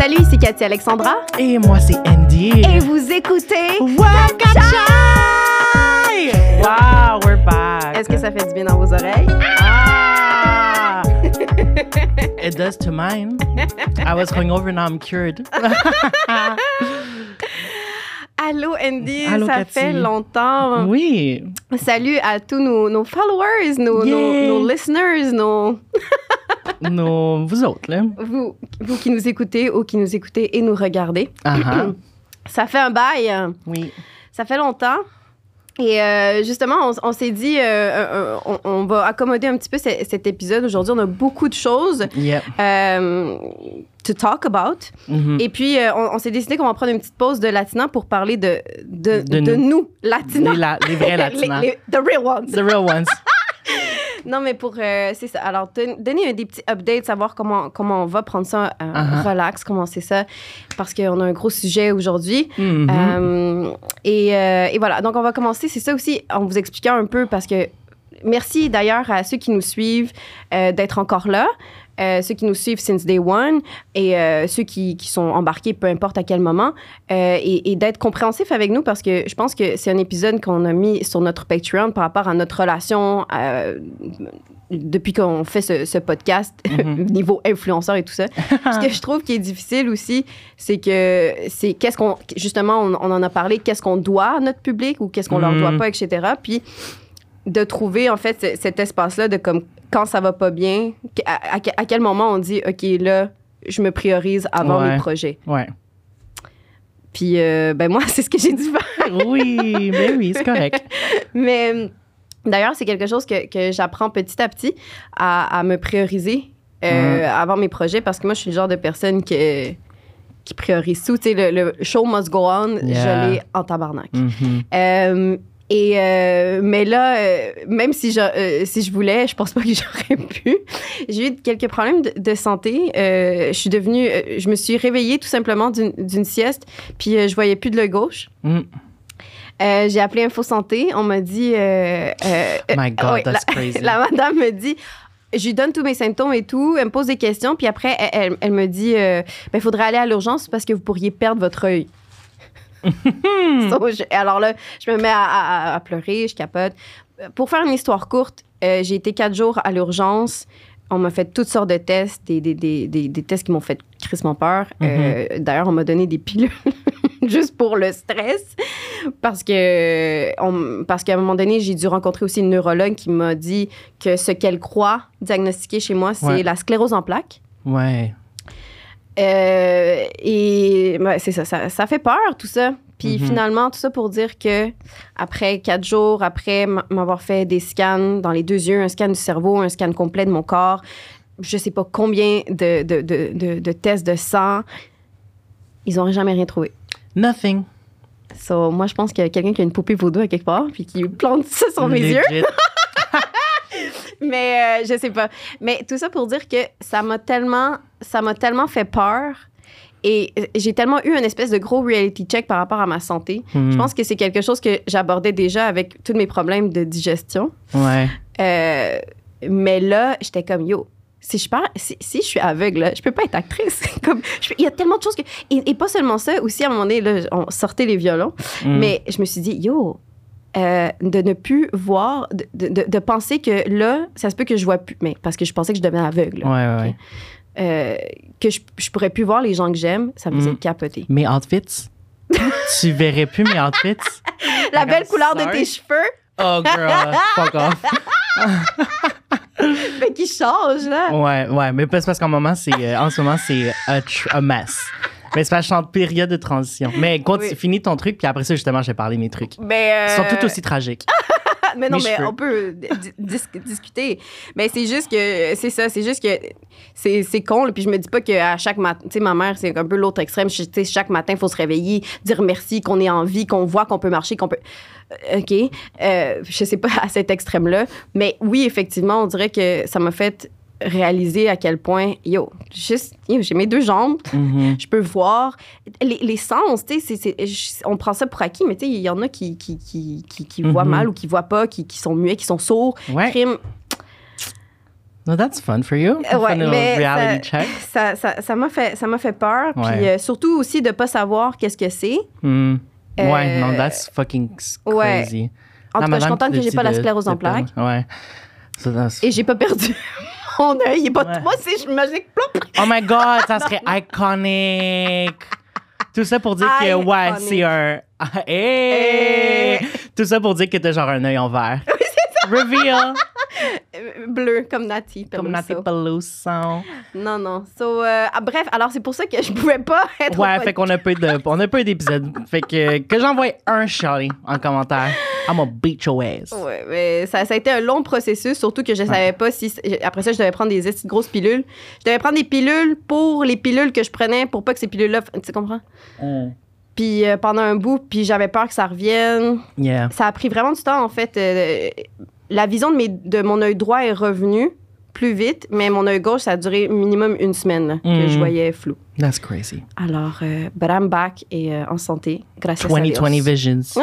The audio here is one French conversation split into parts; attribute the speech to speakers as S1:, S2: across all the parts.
S1: Salut, ici Cathy Alexandra.
S2: Et moi, c'est Andy.
S1: Et vous écoutez
S2: Wakachai! Wow, we're back.
S1: Est-ce que ça fait du bien dans vos oreilles?
S2: Ah! It does to mine. I was hungover, now I'm cured.
S1: Allô Andy,
S2: Allô,
S1: ça
S2: Cathy.
S1: fait longtemps.
S2: oui.
S1: Salut à tous nos, nos followers, nos, nos- nos listeners, nos,
S2: Non, vous autres, là.
S1: vous, vous qui nous écoutez ou qui nous écoutez et nous regardez.
S2: Ah ah.
S1: Ça fait un bail,
S2: Oui.
S1: ça fait longtemps. Et euh, justement, on, on s'est dit, euh, euh, on, on va accommoder un petit peu ce- cet épisode. Aujourd'hui, on a beaucoup de choses
S2: Yep.
S1: euh, to talk about.
S2: Mhm.
S1: Et puis, on, on s'est décidé qu'on va prendre une petite pause de Latina pour parler de, de,
S2: De
S1: de
S2: nous.
S1: nous, Latina.
S2: Les, la- les vrais latinas.
S1: Les- les- the real ones.
S2: The real ones.
S1: Non, mais pour. euh, c'est ça. Alors, don- donner un des petits updates, savoir comment, comment on va prendre ça euh,
S2: Uh-huh.
S1: relax, comment c'est ça. Parce qu'on a un gros sujet aujourd'hui.
S2: Mhm.
S1: Euh, et, euh, et voilà. Donc, on va commencer. C'est ça aussi, en vous expliquant un peu, parce que merci d'ailleurs à ceux qui nous suivent d'être encore là. Euh, ceux qui nous suivent since day one et euh, ceux qui, qui sont embarqués, peu importe à quel moment, euh, et, et d'être compréhensifs avec nous parce que je pense que c'est un épisode qu'on a mis sur notre Patreon par rapport à notre relation depuis qu'on fait ce, ce podcast,
S2: Mhm.
S1: niveau influenceur et tout ça. Ce que je trouve qui est difficile aussi, c'est que c'est qu'est-ce qu'on, justement, on, on en a parlé, qu'est-ce qu'on doit à notre public ou qu'est-ce qu'on leur doit
S2: Mhm.
S1: pas, etc. Puis de trouver, en fait, ce- cet espace-là de comme quand ça va pas bien, à, à- à quel moment on dit, OK, là, je me priorise avant
S2: Ouais.
S1: mes projets?
S2: Ouais.
S1: Puis, euh, ben moi, c'est ce que j'ai dû faire.
S2: Oui, mais oui, c'est correct.
S1: Mais d'ailleurs, c'est quelque chose que, que j'apprends petit à petit à, à me prioriser euh, avant mes projets parce que moi, je suis le genre de personne que- qui priorise tout. Tu sais, le, le show must go on,
S2: Yeah.
S1: je l'ai en tabarnak.
S2: Mhm.
S1: Euh, et euh, mais là, euh, même si je, euh, si je voulais, je pense pas que j'aurais pu. J'ai eu quelques problèmes de, de santé. Euh, je suis devenue, je me suis réveillée tout simplement d'une sieste, puis je voyais plus de l'œil gauche.
S2: Mm.
S1: Euh, j'ai appelé Info Santé. On m'a dit. euh, euh,
S2: My God,
S1: ouais,
S2: that's
S1: la,
S2: crazy.
S1: la madame me dit. Je lui donne tous mes symptômes et tout. Elle me pose des questions. Puis après, elle, elle- elle me dit il faudrait aller à l'urgence parce que vous pourriez perdre votre œil. So, je- alors là, je me mets à, à- à pleurer, je capote. Pour faire une histoire courte, euh, j'ai été quatre jours à l'urgence. On m'a fait toutes sortes de tests, des, des, des, des, des tests qui m'ont fait crissement peur. Euh, D'ailleurs, on m'a donné des pilules juste pour le stress. Parce que on- parce qu'à un moment donné, j'ai dû rencontrer aussi une neurologue qui m'a dit que ce qu'elle croit diagnostiquer chez moi, c'est
S2: Ouais.
S1: la sclérose en plaques.
S2: Ouais.
S1: Euh, et ouais, c'est ça, ça, ça fait peur tout ça. Puis
S2: Mhm.
S1: finalement, tout ça pour dire que après quatre jours, après m'avoir fait des scans dans les deux yeux, un scan du cerveau, un scan complet de mon corps, je sais pas combien de, de, de, de- de tests de sang, ils n'auraient jamais rien trouvé.
S2: Nothing.
S1: So, moi, je pense qu'il y a quelqu'un qui a une poupée vaudou à quelque part, puis qui plante ça sur mes yeux. Mais euh, je sais pas. Mais tout ça pour dire que ça m'a tellement, ça m'a tellement fait peur. Et euh, j'ai tellement eu une espèce de gros reality check par rapport à ma santé. Je pense que c'est quelque chose que j'abordais déjà avec tous mes problèmes de digestion.
S2: Ouais.
S1: Euh, mais là, j'étais comme, yo, si je, si, si je suis aveugle, là, je peux pas être actrice. comme, il y a tellement de choses que... Et, et pas seulement ça, aussi, à un moment donné, là, on sortait les violons.
S2: Mm.
S1: Mais je me suis dit, yo, euh, de ne plus voir, de, de- penser que là, ça se peut que je vois plus, mais parce que je pensais que je devenais aveugle,
S2: Ouais, ouais, ouais.
S1: euh, que je, je pourrais plus voir les gens que j'aime, ça me faisait
S2: Mm.
S1: capoter.
S2: Mes outfits? tu verrais plus mes outfits?
S1: La
S2: Like,
S1: belle
S2: I'm
S1: couleur de tes cheveux,
S2: Oh, girl, fuck off.
S1: mais qui change, là.
S2: Ouais, ouais, mais c'est parce qu'en moment, c'est, euh, en ce moment, c'est a, a mess. Mais c'est que je suis en période de transition. Mais continue,
S1: Oui.
S2: finis ton truc, puis après ça, justement, je vais parler de mes trucs.
S1: Mais, euh,
S2: Ils sont tout aussi tragiques.
S1: mais non, mais on peut di- dis- discuter. Mais c'est juste que, c'est ça, c'est juste que c'est con. là. Puis je me dis pas qu'à chaque matin, tu sais, ma mère, c'est un peu l'autre extrême. Tu sais, chaque matin, il faut se réveiller, dire merci, qu'on est en vie, qu'on voit qu'on peut marcher, qu'on peut. Euh, OK. Euh, je sais pas à cet extrême-là. Mais oui, effectivement, on dirait que ça m'a fait réaliser à quel point, yo, juste, j'ai mes deux jambes,
S2: Mhm.
S1: je peux voir. Les, les sens, tu sais, on prend ça pour acquis, mais tu sais, il y en a qui, qui, qui, qui, qui voient
S2: Mhm.
S1: mal ou qui voient pas, qui, qui sont muets, qui sont sourds.
S2: Ouais.
S1: Crime.
S2: No, that's fun for you.
S1: Euh, ouais,
S2: fun
S1: mais
S2: reality
S1: ça-
S2: check.
S1: Ça ça- ça m'a fait, ça fait peur.
S2: Ouais.
S1: Puis euh, surtout aussi de pas savoir qu'est-ce que c'est.
S2: Hmm. Ouais,
S1: Euh,
S2: non, that's fucking
S1: ouais.
S2: crazy.
S1: En tout cas, je suis contente que j'ai pas la sclérose en plaques.
S2: Ouais. So
S1: Et j'ai pas perdu mon œil. Il est pas
S2: Ouais.
S1: Moi, c'est magique. Plop.
S2: Oh my God, ça serait iconic. Tout ça pour dire que, ouais, c'est un. Hey! Tout ça pour dire que t'as genre un œil en vert. Reveal!
S1: Euh, Bleu, comme Nati.
S2: Comme
S1: Peluso.
S2: Nati Peluso.
S1: Non, non. So, euh, ah, bref, alors c'est pour ça que je pouvais pas être.
S2: Ouais, fait qu'on a peu de, on a peu d'épisodes. Fait que, que j'envoie un shawty en commentaire. I'm beat your ass.
S1: Ouais, mais ça, ça a été un long processus, surtout que je savais pas si. Après ça, je devais prendre des de grosses pilules. Je devais prendre des pilules pour les pilules que je prenais pour pas que ces pilules-là. Tu comprends?
S2: Mm.
S1: Puis euh, pendant un bout, puis j'avais peur que ça revienne.
S2: Yeah.
S1: Ça a pris vraiment du temps, en fait. Euh, la vision de, mes, de mon œil droit est revenue plus vite, mais mon œil gauche, ça a duré minimum une semaine là, que je voyais flou.
S2: That's crazy.
S1: Alors, euh, but I'm back et euh, en santé, grâce à
S2: 2020 visions.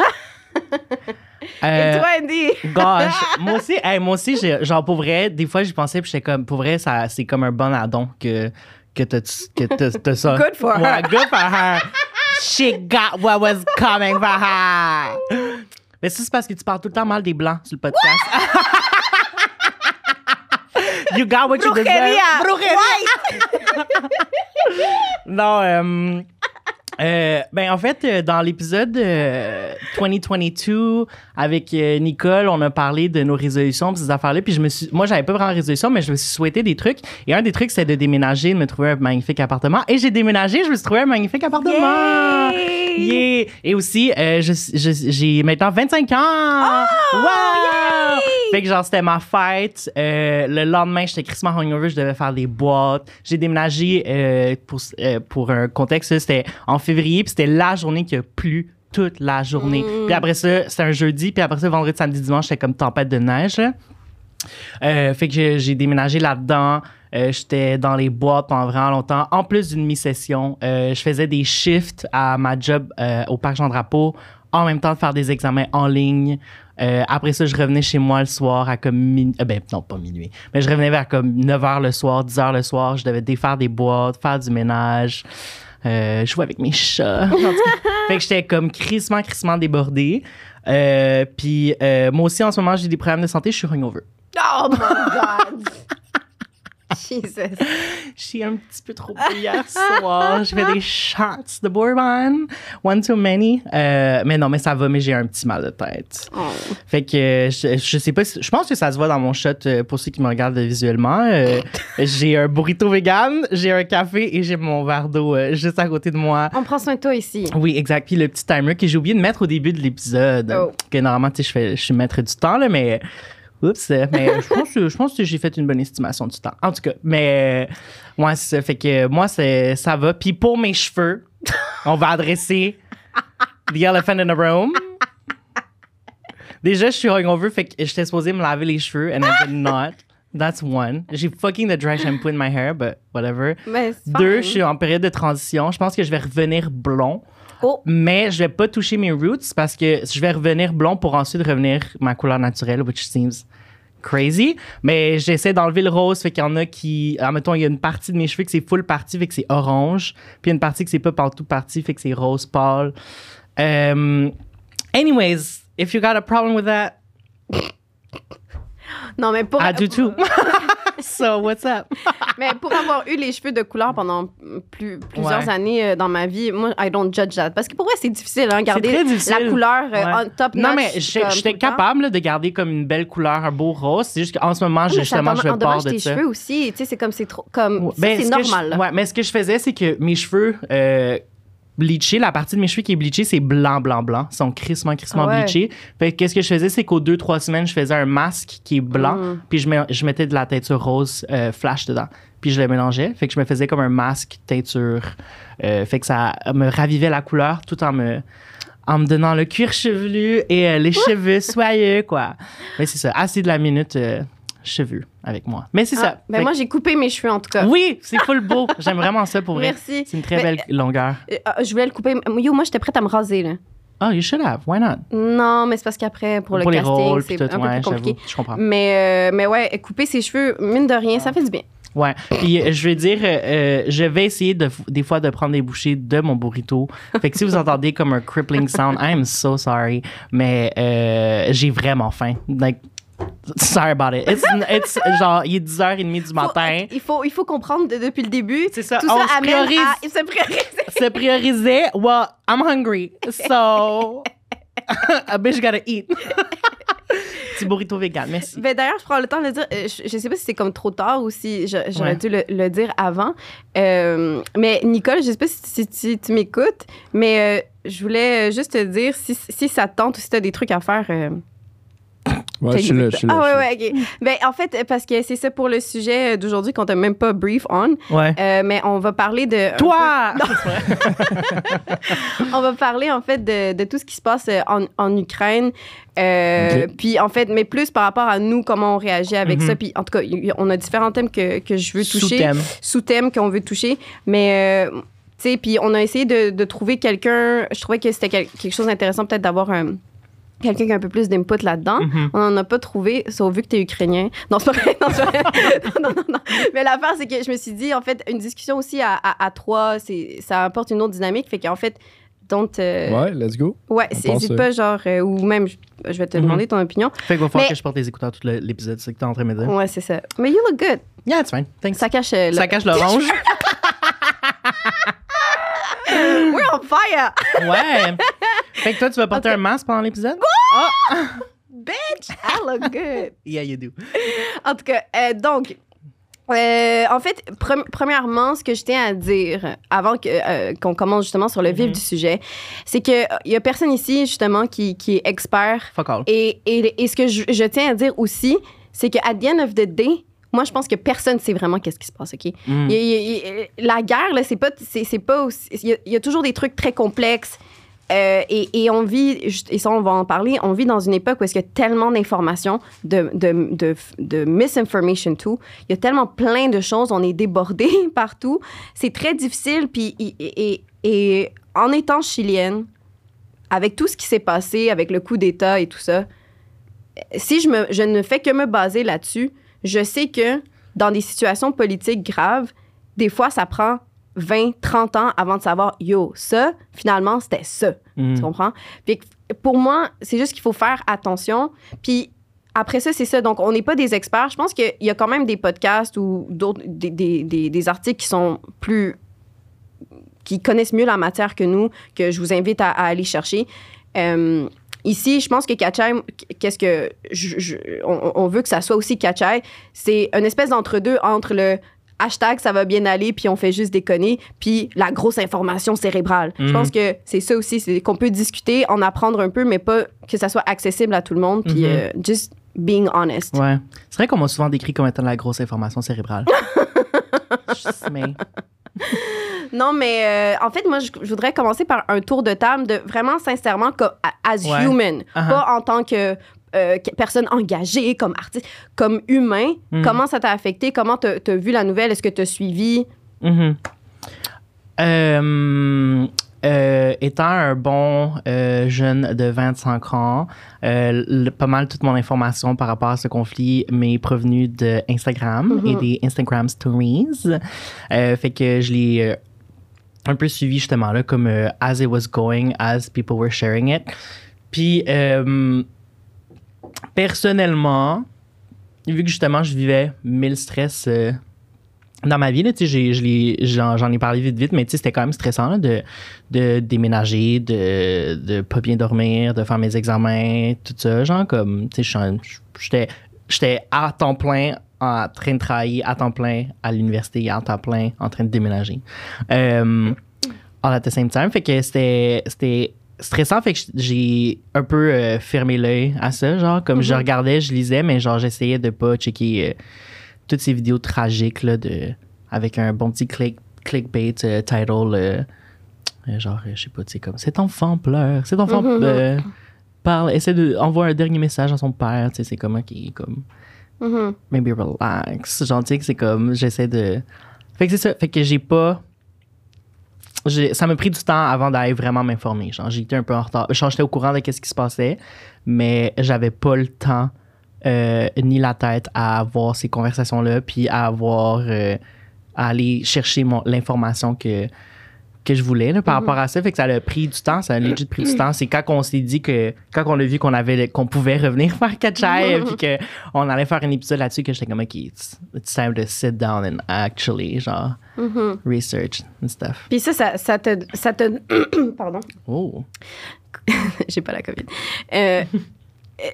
S1: Et
S2: Euh,
S1: toi, Andy?
S2: Gosh, moi aussi, hey, moi aussi, genre pour vrai, des fois j'y pensais puis j'étais comme, pour vrai, ça, c'est comme un bon addon que que t'as que t'as- ça.
S1: Good for her.
S2: Ouais, good for her. She got what was coming for her. Mais ça c'est parce que tu parles tout le temps mal des blancs sur le podcast. you got what you deserve.
S1: Brujeria.
S2: Brujeria. Non, euh, euh, ben en fait, euh, dans l'épisode euh, 2022 avec euh, Nicole, on a parlé de nos résolutions, pis ces affaires-là. Puis je me suis, moi, j'avais pas vraiment de résolution, mais je me suis souhaité des trucs. Et un des trucs, c'est de déménager, de me trouver un magnifique appartement. Et j'ai déménagé, je me suis trouvé un magnifique appartement.
S1: Yay!
S2: Yeah! Et aussi, euh, je- je- j'ai maintenant 25 ans. wow! Fait que genre, c'était ma fête. Euh, le lendemain, j'étais crissement hungover, je devais faire des boîtes. J'ai déménagé euh, pour, euh, pour un contexte, c'était en février, puis c'était la journée qui a plu toute la journée. Puis après ça, c'était un jeudi, puis après ça, vendredi, samedi, dimanche, c'était comme tempête de neige. Euh, fait que j'ai- déménagé là-dedans. Euh, J'étais dans les boîtes pendant vraiment longtemps. En plus d'une mi-session, euh, je faisais des shifts à ma job au Parc Jean-Drapeau en même temps de faire des examens en ligne. Après ça, je revenais chez moi le soir à comme minuit. ben, non, pas minuit. Mais je revenais vers comme 9 h le soir, 10 h le soir. Je devais défaire des boîtes, faire du ménage, euh, jouer avec mes chats. Fait que j'étais comme crissement, crissement débordée. Euh, Puis euh, moi aussi, en ce moment, j'ai des problèmes de santé. Je suis hungover.
S1: Oh my God! Jesus.
S2: Je suis un petit peu trop bu hier soir. Je fais des shots de bourbon. One too many. Euh, mais non, mais ça va, mais j'ai un petit mal de tête.
S1: Oh.
S2: Fait que je, je sais pas, si- je pense que ça se voit dans mon shot euh, pour ceux qui me regardent visuellement. Euh, j'ai un burrito vegan, j'ai un café et j'ai mon verre d'eau juste à côté de moi.
S1: On prend soin de toi ici.
S2: Oui, exact. Puis le petit timer que j'ai oublié de mettre au début de l'épisode.
S1: Oh.
S2: Que normalement, tu sais, je, fais- je suis maître du temps, là, mais. Oups, euh, mais je pense, que- je pense que j'ai fait une bonne estimation du temps. En tout cas, mais. euh, Ouais, c'est ça. Fait que moi, ça va. Puis pour mes cheveux, on va adresser The Elephant in the Room. Déjà, je suis hungover, fait que j'étais supposée me laver les cheveux, and I did not. That's one. J'ai fucking the dry shampoo in my hair, but whatever.
S1: Mais
S2: Deux, je suis en période de transition. Je pense que je vais revenir blond.
S1: Oh.
S2: Mais je vais pas toucher mes roots parce que je vais revenir blond pour ensuite revenir ma couleur naturelle, which seems crazy. Mais j'essaie d'enlever le rose, fait qu'il y en a qui. Admettons, il y a une partie de mes cheveux que c'est full partie, fait que c'est orange. Puis il y a une partie que c'est pas partout partie, fait que c'est rose pâle. Um, anyways, if you got a problem with that,
S1: Non, mais pour,
S2: I do too. So, what's up?
S1: mais pour avoir eu les cheveux de couleur pendant plus, plusieurs
S2: Ouais.
S1: années euh, dans ma vie, moi, I don't judge that. Parce que pour vrai, c'est difficile, hein, garder
S2: difficile.
S1: la couleur euh,
S2: Ouais.
S1: on top
S2: Non, mais j'étais capable là, de garder comme une belle couleur, un beau rose. C'est juste qu'en ce moment,
S1: Oui,
S2: justement, je pars de
S1: tes
S2: ça.
S1: cheveux aussi. Tu sais, c'est comme c'est trop. Comme,
S2: Ouais, ben,
S1: c'est
S2: ce je-
S1: normal.
S2: ouais, mais ce que je faisais, c'est que mes cheveux euh, bleachés, la partie de mes cheveux qui est bleachée, c'est blanc, blanc, blanc. Ils sont crissement, crissement
S1: Ah ouais.
S2: bleachés. Fait que qu'est-ce que je faisais, c'est qu'aux deux, trois semaines, je faisais un masque qui est blanc,
S1: Mm.
S2: puis je, je mettais de la teinture rose euh, flash dedans. Puis je le mélangeais. Fait que je me faisais comme un masque teinture. Euh, fait que ça me ravivait la couleur tout en me en me donnant le cuir chevelu et euh, les cheveux soyeux, quoi. Mais c'est ça, assez de la minute euh, cheveux avec moi. Mais c'est
S1: Ah,
S2: ça.
S1: ben
S2: Fait
S1: moi, j'ai coupé mes cheveux, en tout cas.
S2: oui, c'est full beau. J'aime vraiment ça pour vrai.
S1: Merci.
S2: C'est une très
S1: Mais-
S2: belle longueur.
S1: Euh, euh, je voulais le couper. Yo, moi, j'étais prête à me raser, là.
S2: Oh, you should have. Why not?
S1: Non, mais c'est parce qu'après, pour,
S2: Pour
S1: le casting, c'est un peu
S2: ouais,
S1: plus compliqué.
S2: je comprends.
S1: Mais, euh, mais ouais, couper ses cheveux, mine de rien, ça fait du bien.
S2: Ouais. Puis je vais dire, euh, je vais essayer de, des fois de prendre des bouchées de mon burrito. Fait que si vous entendez comme un crippling sound, I'm so sorry. Mais euh, j'ai vraiment faim. Like, sorry about it. It's, it's genre, il est 10h30 du matin.
S1: Faut- il, faut, il faut comprendre de- depuis le début.
S2: C'est ça,
S1: Tout
S2: on
S1: ça
S2: se
S1: amène
S2: priorise.
S1: à se priorise.
S2: Se prioriser, well, I'm hungry. So, a bitch gotta eat. Petit burrito vegan, merci.
S1: Ben, D'ailleurs, je prends le temps de le dire. euh, Je, je sais pas si c'est comme trop tard ou si j'aurais
S2: Ouais.
S1: dû le, le dire avant. Euh, mais Nicole, je sais pas si, si tu- tu m'écoutes, mais euh, je voulais juste te dire si, si ça te tente ou si tu as des trucs à faire. euh,
S3: Ouais, je suis là, je suis là.
S1: Ah ouais, ouais, ok. Ben, en fait, parce que c'est ça pour le sujet d'aujourd'hui qu'on t'a même pas brief on.
S2: Ouais.
S1: Euh, mais on va parler de.
S2: Toi!
S1: on va parler en fait de, de tout ce qui se passe euh, en, en Ukraine. Euh. Puis en fait, mais plus par rapport à nous, comment on réagit avec
S2: Mhm.
S1: ça. Puis en tout cas, on a différents thèmes que, que je veux toucher,
S2: Sous-thème.
S1: sous-thèmes qu'on veut toucher. Mais euh, tu sais, puis on a essayé de, de trouver quelqu'un. Je trouvais que c'était quel- quelque chose d'intéressant peut-être d'avoir un. Quelqu'un qui a un peu plus d'input là-dedans.
S2: Mhm.
S1: On n'en a pas trouvé, sauf vu que tu es ukrainien. Non, c'est pas vrai. Non, c'est pas vrai. non, non, non. Mais l'affaire, c'est que je me suis dit, en fait, une discussion aussi à, à, à trois, c'est- ça apporte une autre dynamique. Fait qu'en fait, donc. euh,
S3: Ouais, let's go.
S1: Ouais,
S3: On
S1: c'est-
S3: pense,
S1: hésite
S3: euh,
S1: pas, genre, euh, ou même, je, je vais te
S2: Mhm.
S1: demander ton opinion.
S2: Fait qu'il va falloir
S1: Mais-
S2: que je porte les écouteurs tout l'épisode, c'est ce que t'es en train de me dire.
S1: Ouais, c'est ça. Mais you look good.
S2: Yeah, it's fine. Thanks.
S1: Ça cache. euh,
S2: Ça cache l'orange.
S1: We're on fire!
S2: ouais. Fait que toi, tu vas porter un masque pendant l'épisode?
S1: Bitch! I look good.
S2: Yeah, you do.
S1: En tout cas, euh, donc. euh, en fait, pre- premièrement, ce que je tiens à dire avant que, euh, qu'on commence justement sur le vif
S2: Mhm.
S1: du sujet, c'est qu'il y a personne ici justement qui, qui est expert.
S2: Fuck all.
S1: Et, et, et ce que je, je tiens à dire aussi, c'est qu'à the end of the day, moi, je pense que personne ne sait vraiment qu'est-ce qui se passe, OK?
S2: Mm.
S1: Il il il la guerre, là, c'est pas, c'est, pas aussi- il y a toujours des trucs très complexes. Euh, et, on vit, et ça, on va en parler, on vit dans une époque où est-ce qu'il y a tellement d'informations, de, de, de, de misinformation tout. Il y a tellement plein de choses, on est débordé partout. C'est très difficile. Puis, et- et en étant chilienne, avec tout ce qui s'est passé, avec le coup d'État et tout ça, si je, me, je ne fais que me baser là-dessus, je sais que dans des situations politiques graves, des fois, ça prend 20, 30 ans avant de savoir, yo, ça, finalement, c'était ça.
S2: Mm.
S1: Tu comprends? Puis pour moi, c'est juste qu'il faut faire attention. Puis après ça, c'est ça. Donc, on n'est pas des experts. Je pense qu'il y a quand même des podcasts ou d'autres, des, des- des- des articles qui sont plus. qui connaissent mieux la matière que nous, que je vous invite à, à aller chercher. Euh, Ici, je pense que Kachai, qu'est-ce que je- je- on, on veut que ça soit aussi Kachai, c'est une espèce d'entre-deux entre le hashtag ça va bien aller puis on fait juste déconner puis la grosse information cérébrale. Je
S2: Mhm.
S1: pense que c'est ça aussi, c'est qu'on peut discuter, en apprendre un peu, mais pas que ça soit accessible à tout le monde puis
S2: Mhm.
S1: euh, just being honest.
S2: Ouais. C'est vrai qu'on m'a souvent décrit comme étant la grosse information cérébrale. Just me.
S1: Non, mais euh, en fait, moi, je, je voudrais commencer par un tour de table de vraiment sincèrement comme as
S2: Ouais.
S1: human,
S2: Uh-huh.
S1: pas en tant que, euh, personne engagée, comme artiste, comme humain.
S2: Mhm.
S1: Comment ça t'a affecté? Comment t'as as vu la nouvelle? Est-ce que t'as suivi?
S2: Mhm. Euh, euh, étant un bon jeune de 25 ans, le- pas mal toute mon information par rapport à ce conflit m'est provenue de Instagram et
S1: Mhm.
S2: des Instagram Stories. Fait que je l'ai un peu suivi justement là, comme as it was going, as people were sharing it. Puis personnellement, vu que justement je vivais mille stress euh, dans ma vie, là, j'en, j'en ai parlé vite, vite, mais c'était quand même stressant de, de déménager, de, de pas bien dormir, de faire mes examens, tout ça. Genre, comme, j'étais, j'étais à temps plein en train de travailler, à temps plein à l'université, à temps plein en train de déménager. Euh, all at the same. Fait que c'était stressant. Fait que j'ai un peu euh, fermé l'œil à ça. Genre, comme je
S1: Mhm.
S2: regardais, je lisais, mais genre, j'essayais de pas checker euh, toutes ces vidéos tragiques là, de, avec un bon petit click, clickbait euh, title. genre, je sais pas, tu sais, comme cet enfant pleure, cet enfant
S1: Mhm.
S2: parle, essaie de envoyer un dernier message à son père. Tu sais, c'est comme, ok, comme
S1: Mhm.
S2: maybe relax. Genre, tu sais que c'est comme, j'essaie de. Fait que c'est ça. Fait que j'ai pas. Ça m'a pris du temps avant d'aller vraiment m'informer. Été un peu en retard. J'étais au courant de ce qui se passait, mais j'avais pas le temps euh, ni la tête à avoir ces conversations-là, puis à avoir euh, à aller chercher l'information que que je voulais là, par rapport à ça. Fait que ça a pris du temps, ça a legit pris du temps. C'est quand on s'est dit que, quand on a vu qu'on avait, qu'on pouvait revenir faire Catchay, puis qu'on allait faire un épisode là-dessus, que j'étais comme, OK, it's, it's time to sit down and actually, genre, research and stuff.
S1: Puis ça, ça, ça te. Ça te pardon.
S2: Oh.
S1: J'ai pas la COVID. Euh,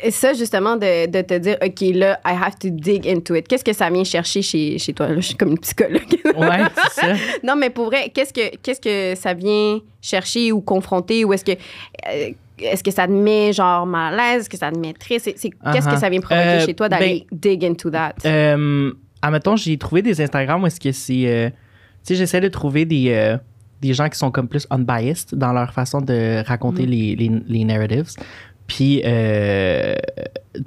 S1: et ça, justement, de, de te dire, OK, là, I have to dig into it. Qu'est-ce que ça vient chercher chez, chez toi? Là, je suis comme une psychologue.
S2: Ouais, c'est ça.
S1: non, mais pour vrai, qu'est-ce que, qu'est-ce que ça vient chercher ou confronter? Ou est-ce que. euh, est-ce que ça te met genre mal à l'aise? Est-ce que ça te met triste? Qu'est-ce que
S2: Uh-huh.
S1: ça vient provoquer
S2: Euh,
S1: chez toi d'aller dig into that?
S2: Euh, admettons, j'ai trouvé des Instagrams où est-ce que c'est. euh, tu sais, j'essaie de trouver des, euh, des gens qui sont comme plus unbiased dans leur façon de raconter les, les, les narratives. Puis, euh,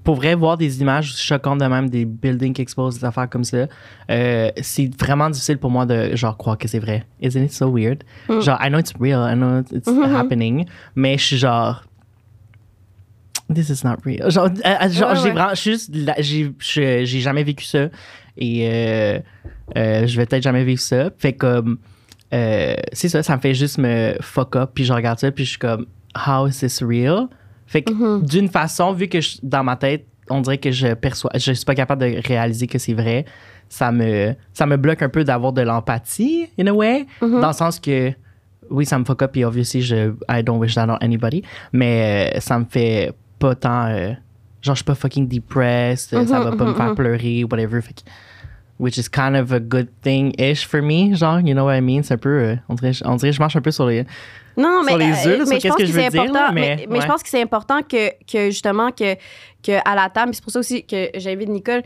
S2: pour vrai, voir des images choquantes de même, des buildings qui exposent, des affaires comme ça, euh, c'est vraiment difficile pour moi de genre croire que c'est vrai. Isn't it so weird? Genre, I know it's real, I know it's happening, mais je suis genre, This is not real. Genre, euh, euh, genre,
S1: Ouais,
S2: j'ai
S1: ouais.
S2: vraiment, juste j'ai, jamais vécu ça et je vais peut-être jamais vivre ça. Fait comme, c'est ça, ça me fait juste me fuck up puis je regarde ça puis je suis comme, how is this real? Fait que
S1: Mm-hmm.
S2: d'une façon, vu que je- dans ma tête, on dirait que je perçois, je suis pas capable de réaliser que c'est vrai, ça me, ça me bloque un peu d'avoir de l'empathie, in a way,
S1: Mm-hmm.
S2: dans le sens que, oui, ça me fuck up et obviously, je, I don't wish that on anybody, mais euh, ça me fait pas tant, euh, genre, je suis pas fucking depressed, ça va pas me faire pleurer, whatever, fait que, which is kind of a good thing-ish for me, genre, you know what I mean? C'est un peu, euh, on, dirait, on dirait que je marche un peu sur les...
S1: Non, mais,
S2: sur les
S1: euh,
S2: œufs, là, sur
S1: mais je
S2: qu'est-ce
S1: pense
S2: que je
S1: c'est
S2: veux dire,
S1: important.
S2: là,
S1: mais
S2: mais-
S1: mais je pense que c'est important que, que justement que, que à la table, c'est pour ça aussi que j'invite Nicole,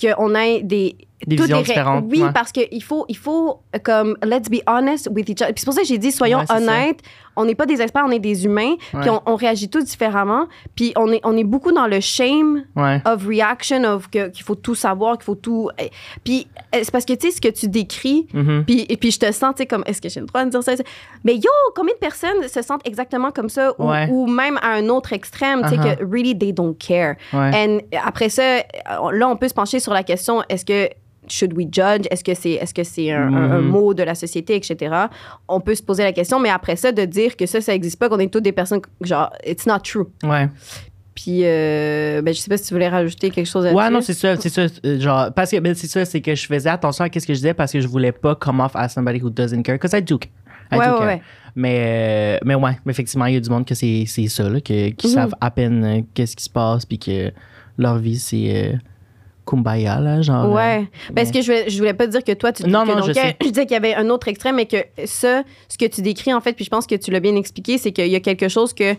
S1: qu'on ait des
S2: Des visions différentes,
S1: Oui,
S2: ouais.
S1: parce qu'il faut, il faut comme let's be honest with each other. Puis c'est pour ça que j'ai dit soyons
S2: Ouais, c'est ça.
S1: honnêtes. On n'est pas des experts, on est des humains. Puis on, on réagit tous différemment. Puis on est, on est beaucoup dans le shame of reaction of que- qu'il faut tout savoir, qu'il faut tout. eh, Puis euh, c'est parce que tu sais ce que tu décris.
S2: Mhm.
S1: Puis, et puis je te sens, tu sais, comme, est-ce que j'ai le droit de dire ça? Mais yo, combien de personnes se sentent exactement comme ça? Ou, même à un autre extrême, tu sais,
S2: Uh-huh.
S1: que really, they don't care. And après ça, là, on peut se pencher sur la question, est-ce que should we judge? Est-ce que c'est est -ce c'est un, un- un
S2: Mhm.
S1: mot de la société, etc.? On peut se poser la question, mais après ça, de dire que ça, ça n'existe pas, qu'on est toutes des personnes, genre, it's not true.
S2: Ouais.
S1: Puis, euh, ben, je sais pas si tu voulais rajouter quelque chose là-dessus.
S2: Ouais, non, c'est ça, c'est ça. euh, Genre, parce que ben, c'est ça, c'est que je faisais attention à ce que je disais parce que je voulais pas come off as somebody who doesn't care. Because I do care. I
S1: Ouais,
S2: do
S1: ouais,
S2: care.
S1: ouais.
S2: Mais, euh, mais ouais, effectivement, il y a du monde que c'est ça, là, que, qui
S1: Mhm.
S2: savent à peine euh, qu'est-ce qui se passe, puis que leur vie, c'est euh, kumbaya, là, genre. euh,
S1: Ouais. Parce
S2: mais-
S1: que je voulais, je voulais pas dire que toi, tu
S2: Non,
S1: que
S2: non,
S1: donc,
S2: je sais.
S1: je disais qu'il y avait un autre extrême, mais que ça, ce que tu décris, en fait, puis je pense que tu l'as bien expliqué, c'est qu'il y a quelque chose que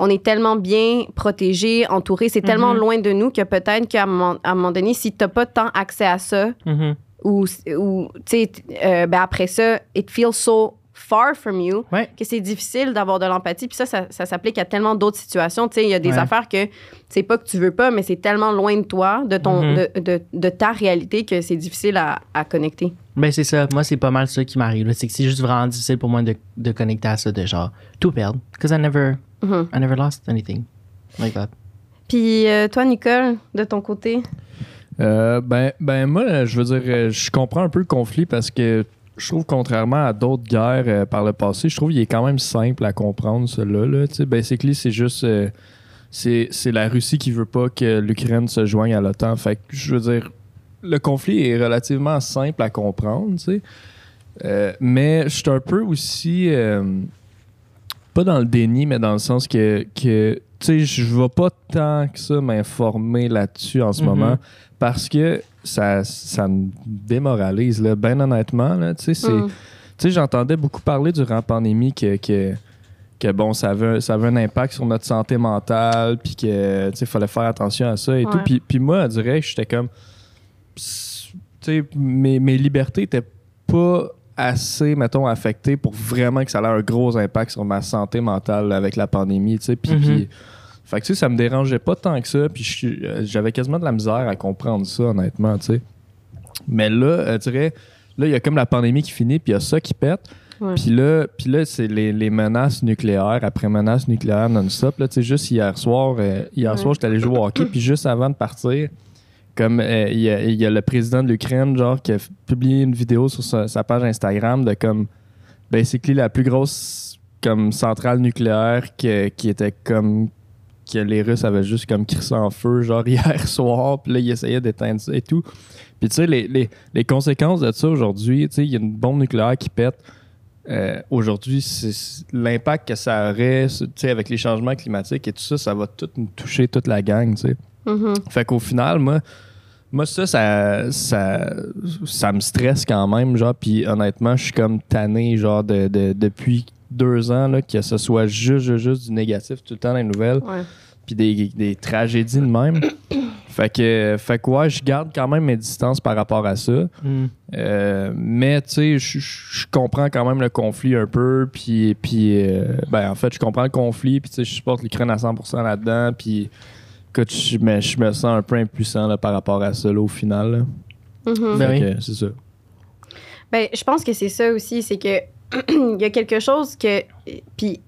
S1: on est tellement bien protégé, entouré, c'est tellement
S2: Mhm.
S1: loin de nous que peut-être qu'à un un moment donné, si t'as pas tant accès à ça,
S2: Mhm.
S1: ou, ou tu sais, euh, ben après ça, it feels so far from you
S2: Ouais.
S1: que c'est difficile d'avoir de l'empathie. Puis ça, ça, ça s'applique à tellement d'autres situations. Tu sais, il y a des
S2: Ouais.
S1: affaires que c'est pas que tu veux pas, mais c'est tellement loin de toi, de, ton,
S2: Mhm.
S1: de, de, de ta réalité, que c'est difficile à, à connecter.
S2: Ben, c'est ça. Moi, c'est pas mal ça qui m'arrive. C'est que c'est juste vraiment difficile pour moi de, de connecter à ça, de genre tout perdre. Because I never,
S1: Mhm.
S2: I never lost anything like that.
S1: Puis euh, toi, Nicole, de ton côté?
S3: Euh, ben, ben, moi, je veux dire, euh, je comprends un peu le conflit parce que je trouve, contrairement à d'autres guerres euh, par le passé, je trouve qu'il est quand même simple à comprendre, celui-là. Là. Sais, basically, c'est juste. euh, c'est la Russie qui veut pas que l'Ukraine se joigne à l'OTAN. Fait que, je veux dire, le conflit est relativement simple à comprendre, tu sais. Euh, mais je suis un peu aussi. pas dans le déni, mais dans le sens que, que tu sais, je vais pas tant que ça m'informer là-dessus en ce
S2: Mhm.
S3: moment parce que ça, ça me démoralise, là, ben honnêtement. Là, tu sais, c'est-
S1: Mm.
S3: tu sais, j'entendais beaucoup parler durant la pandémie que, que, que, bon, ça avait, ça avait un impact sur notre santé mentale, puis que, tu sais, fallait faire attention à ça et tout. Puis, puis moi, on dirait que j'étais comme, tu sais, mes, mes libertés étaient pas assez, mettons, affectées pour vraiment que ça ait un gros impact sur ma santé mentale avec la pandémie, tu sais. Puis,
S2: Mhm.
S3: puis- fait que, tu sais, ça me dérangeait pas tant que ça, puis euh, j'avais quasiment de la misère à comprendre ça, honnêtement, tu sais. Mais là, euh, je dirais, là, il y a comme la pandémie qui finit, puis il y a ça qui pète. Puis là, puis là c'est les, les menaces nucléaires, après menaces nucléaires non-stop. Là, tu sais, juste hier soir, euh, hier
S1: Ouais.
S3: soir, j'étais allé jouer au hockey, puis juste avant de partir, comme euh, il y, a, il y a le président de l'Ukraine, genre, qui a publié une vidéo sur sa, sa page Instagram de comme, basically, la plus grosse comme centrale nucléaire que- qui était comme que les Russes avaient juste comme crissé en feu, genre hier soir, puis là, ils essayaient d'éteindre ça et tout. Puis tu sais, les, les, les conséquences de ça aujourd'hui, tu sais, il y a une bombe nucléaire qui pète. Euh, aujourd'hui, c'est- l'impact que ça aurait, tu sais, avec les changements climatiques et tout ça, ça va tout nous toucher, toute la gang, tu sais.
S1: Mhm.
S3: Fait qu'au final, moi, moi ça, ça, ça, ça me stresse quand même, genre, puis honnêtement, je suis comme tanné, genre, de, de- depuis deux ans, là, que ce soit juste, juste, juste du négatif tout le temps dans les nouvelles, puis des, des tragédies de même. fait que, fait que ouais, je garde quand même mes distances par rapport à ça.
S2: Mm.
S3: Euh, mais tu sais, je- comprends quand même le conflit un peu. Puis, puis euh, ben, en fait, je comprends le conflit. Puis tu sais, je supporte l'Ukraine à 100% là-dedans. Puis écoute, je me, je me sens un peu impuissant là, par rapport à ça là, au final. là.
S1: Mhm.
S2: Ben
S3: Fait
S2: oui.
S3: que, c'est ça.
S1: Ben, je pense que c'est ça aussi, c'est que il y a quelque chose que puis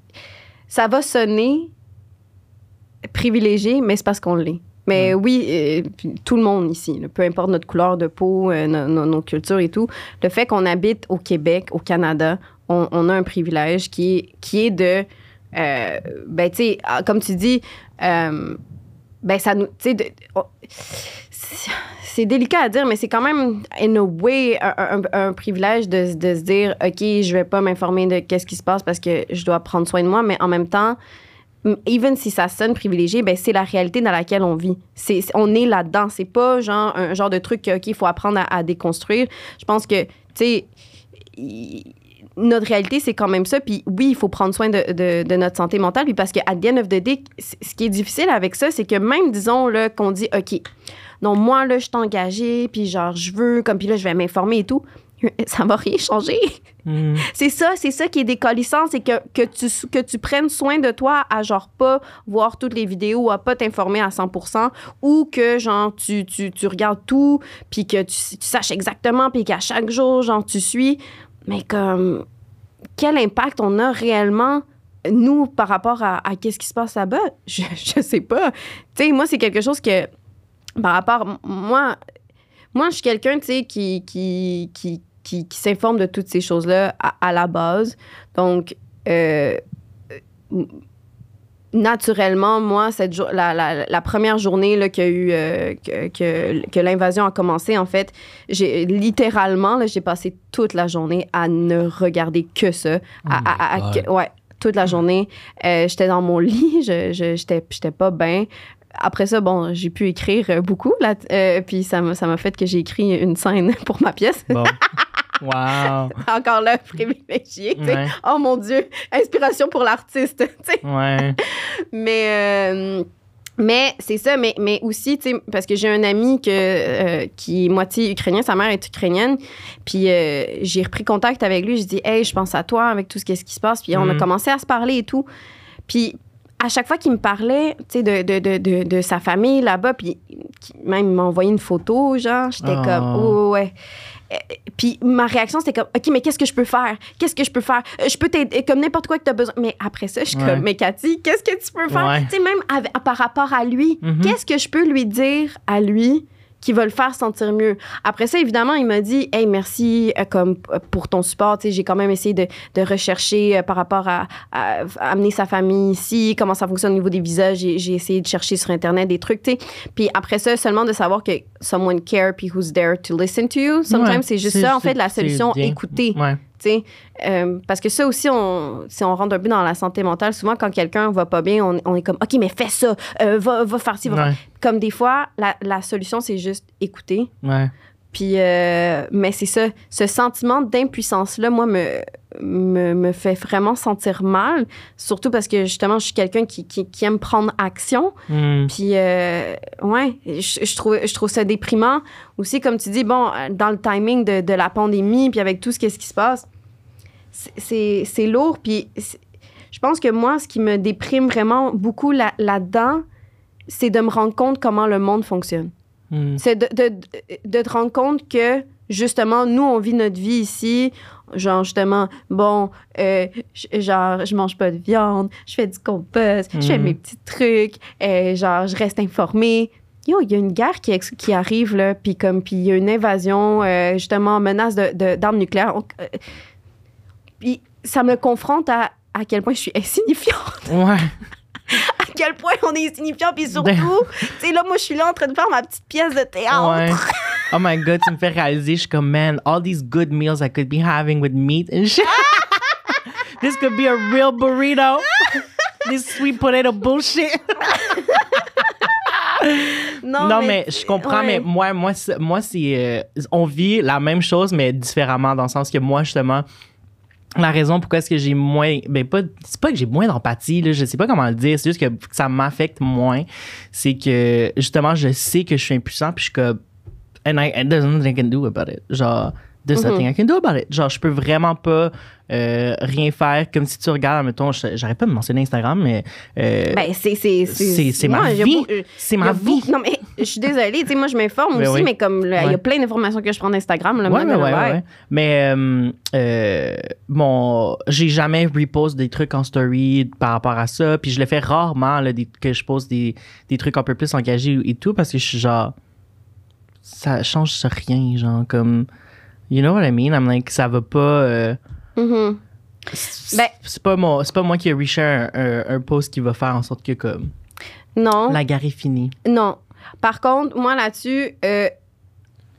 S1: ça va sonner privilégié, mais c'est parce qu'on l'est. Mais oui, euh, tout le monde ici, là, peu importe notre couleur de peau, euh, no- no- nos cultures et tout, le fait qu'on habite au Québec, au Canada, on, on a un privilège qui est, qui est de, euh, ben tu sais, ah, comme tu dis, euh, ben ça nous, tu sais, c'est- délicat à dire, mais c'est quand même, in a way, un, un- privilège de, de se dire, OK, je vais pas m'informer de qu'est-ce qui se passe parce que je dois prendre soin de moi, mais en même temps, even si ça sonne privilégié, ben c'est la réalité dans laquelle on vit. C'est, on est là-dedans. C'est pas genre un genre de truc que, OK, il faut apprendre à, à déconstruire. Je pense que, tu sais, notre réalité, c'est quand même ça. Puis oui, il faut prendre soin de, de- de notre santé mentale. Puis parce que, at the end of the day, ce qui est difficile avec ça, c'est que même, disons, là, qu'on dit, OK, non, moi, là, je suis engagée, puis genre, je veux, comme, puis là, je vais m'informer et tout. Ça va rien changer.
S2: Mm.
S1: C'est ça, c'est ça qui est décollissant, c'est que, que, tu, que tu prennes soin de toi à genre pas voir toutes les vidéos, à pas t'informer à 100%, ou que genre tu, tu, tu regardes tout, puis que tu, tu saches exactement, puis qu'à chaque jour, genre tu suis. Mais comme, quel impact on a réellement, nous, par rapport à, à qu'est-ce qui se passe là-bas? Je, je sais pas. Tu sais, moi, c'est quelque chose que, par rapport, moi, moi, je suis quelqu'un, tu sais, qui, qui, qui, qui, qui s'informe de toutes ces choses-là à, à la base. Donc, euh, naturellement, moi, cette jour- la, la, la première journée là, qu'il y a eu, euh, que, que, que l'invasion a commencé, en fait, j'ai littéralement, j'ai passé toute la journée à ne regarder que ça. À, à- à- à- que- ouais, toute la journée. Euh, j'étais dans mon lit, je, je, j'étais, pas bien. Après ça, bon, j'ai pu écrire beaucoup, là, euh, puis ça m'a, ça m'a fait que j'ai écrit une scène pour ma pièce.
S2: Bon. wow.
S1: Encore là, privilégié.
S2: Ouais.
S1: Oh mon Dieu, inspiration pour l'artiste.
S2: Ouais.
S1: Mais, euh, mais c'est ça, mais, mais aussi, parce que j'ai un ami que, euh, qui est moitié ukrainien, sa mère est ukrainienne, puis euh, j'ai repris contact avec lui, je dis, hey, je pense à toi avec tout ce, qui- ce qui se passe, puis on a
S2: Mhm.
S1: commencé à se parler et tout. Puis à chaque fois qu'il me parlait, de, de, de, de, de sa famille là-bas, puis même il m'a envoyé une photo, genre, j'étais comme, oh, ouais. Euh, Puis ma réaction, c'était comme, OK, mais qu'est-ce que je peux faire? Qu'est-ce que je peux faire? Euh, Je peux t'aider, comme n'importe quoi que tu as besoin. Mais après ça, je suis
S2: Ouais.
S1: comme, mais Cathy, qu'est-ce que tu peux faire?
S2: Ouais.
S1: Tu sais, même avec- par rapport à lui,
S2: Mhm.
S1: qu'est-ce que je peux lui dire à lui qui va le faire sentir mieux? Après ça, évidemment, il m'a dit, hey, merci euh, comme, euh, pour ton support. J'ai quand même essayé de, de rechercher euh, par rapport à, à- à amener sa famille ici, comment ça fonctionne au niveau des visas. J'ai essayé de chercher sur Internet des trucs, tu sais. Puis après ça, seulement de savoir que someone care puis who's there to listen to you. Sometimes,
S2: Ouais,
S1: c'est juste ça, en fait, la solution, écouter.
S2: Ouais.
S1: Euh, parce que ça aussi, on, si on rentre un peu dans la santé mentale, souvent quand quelqu'un va pas bien, on, on est comme, OK, mais fais ça, euh, va, va faire ci, va faire-
S2: Ouais.
S1: Comme des fois, la, la solution, c'est juste écouter.
S2: Ouais.
S1: Puis, euh, mais c'est ça, ce sentiment d'impuissance-là, moi, me, me, me fait vraiment sentir mal. Surtout parce que justement, je suis quelqu'un qui, qui, qui aime prendre action.
S2: Mm.
S1: Puis, euh, ouais, je, je trouve, je trouve ça déprimant. Aussi, comme tu dis, bon, dans le timing de, de la pandémie, puis avec tout ce, qui se passe, c'est- lourd. Puis, je pense que moi, ce qui me déprime vraiment beaucoup là- là-dedans, c'est de me rendre compte comment le monde fonctionne.
S2: Mm.
S1: C'est de, de, de te rendre compte que, justement, nous, on vit notre vie ici, genre justement, bon, euh, genre, je mange pas de viande, je fais du compost, je fais
S2: Mhm.
S1: mes petits trucs, euh, genre, je reste informée. Yo, il y a une guerre qui, qui arrive, là, puis comme, puis il y a une invasion, euh, justement, menace de, d'armes nucléaires. On- euh, puis ça me confronte à à quel point je suis insignifiante,
S2: Ouais.
S1: à quel point on est insignifiant, puis surtout, tu sais, là, moi, je suis là en train de faire ma petite pièce de théâtre.
S2: Ouais. Oh my god, tu me fais réaliser, je suis comme, man, all these good meals I could be having with meat and shit. This could be a real burrito. This sweet potato bullshit. Non, mais, je comprends,
S1: ouais.
S2: mais moi, moi, moi c'est. euh, on vit la même chose, mais différemment, dans le sens que moi, justement, la raison pourquoi est-ce que j'ai moins. Ben, pas, c'est pas que j'ai moins d'empathie, là, je sais pas comment le dire, c'est juste que ça m'affecte moins. C'est que, justement, je sais que je suis impuissant, puis je suis comme. And, I, and there's nothing I can do about it. Genre, there's
S1: Mhm.
S2: nothing I can do about it. Genre, je peux vraiment pas euh, rien faire. Comme si tu regardes, mettons, j'arrête pas de mentionner Instagram, mais. euh,
S1: Ben, c'est. C'est
S2: ma vie.
S1: euh,
S2: c'est ma
S1: a
S2: vie.
S1: Non, mais je suis désolée. Tu sais, moi, je m'informe
S2: Ben
S1: aussi,
S2: oui.
S1: mais comme il y a plein d'informations que je prends d'Instagram. là,
S2: Ouais, ouais, ouais, ouais. Mais euh, euh, bon, j'ai jamais repost des trucs en story par rapport à ça. Puis je le fais rarement là, des- que je pose des, des trucs un peu plus engagés et tout parce que je suis genre. Ça change rien, genre comme. You know what I mean? I'm like, ça va pas. euh, c'est
S1: Ben-
S2: c'est pas, moi- c'est pas moi qui ai reshare un, un, un post qui va faire en sorte que comme.
S1: Non.
S2: La guerre est finie.
S1: Non. Par contre, moi là-dessus, euh,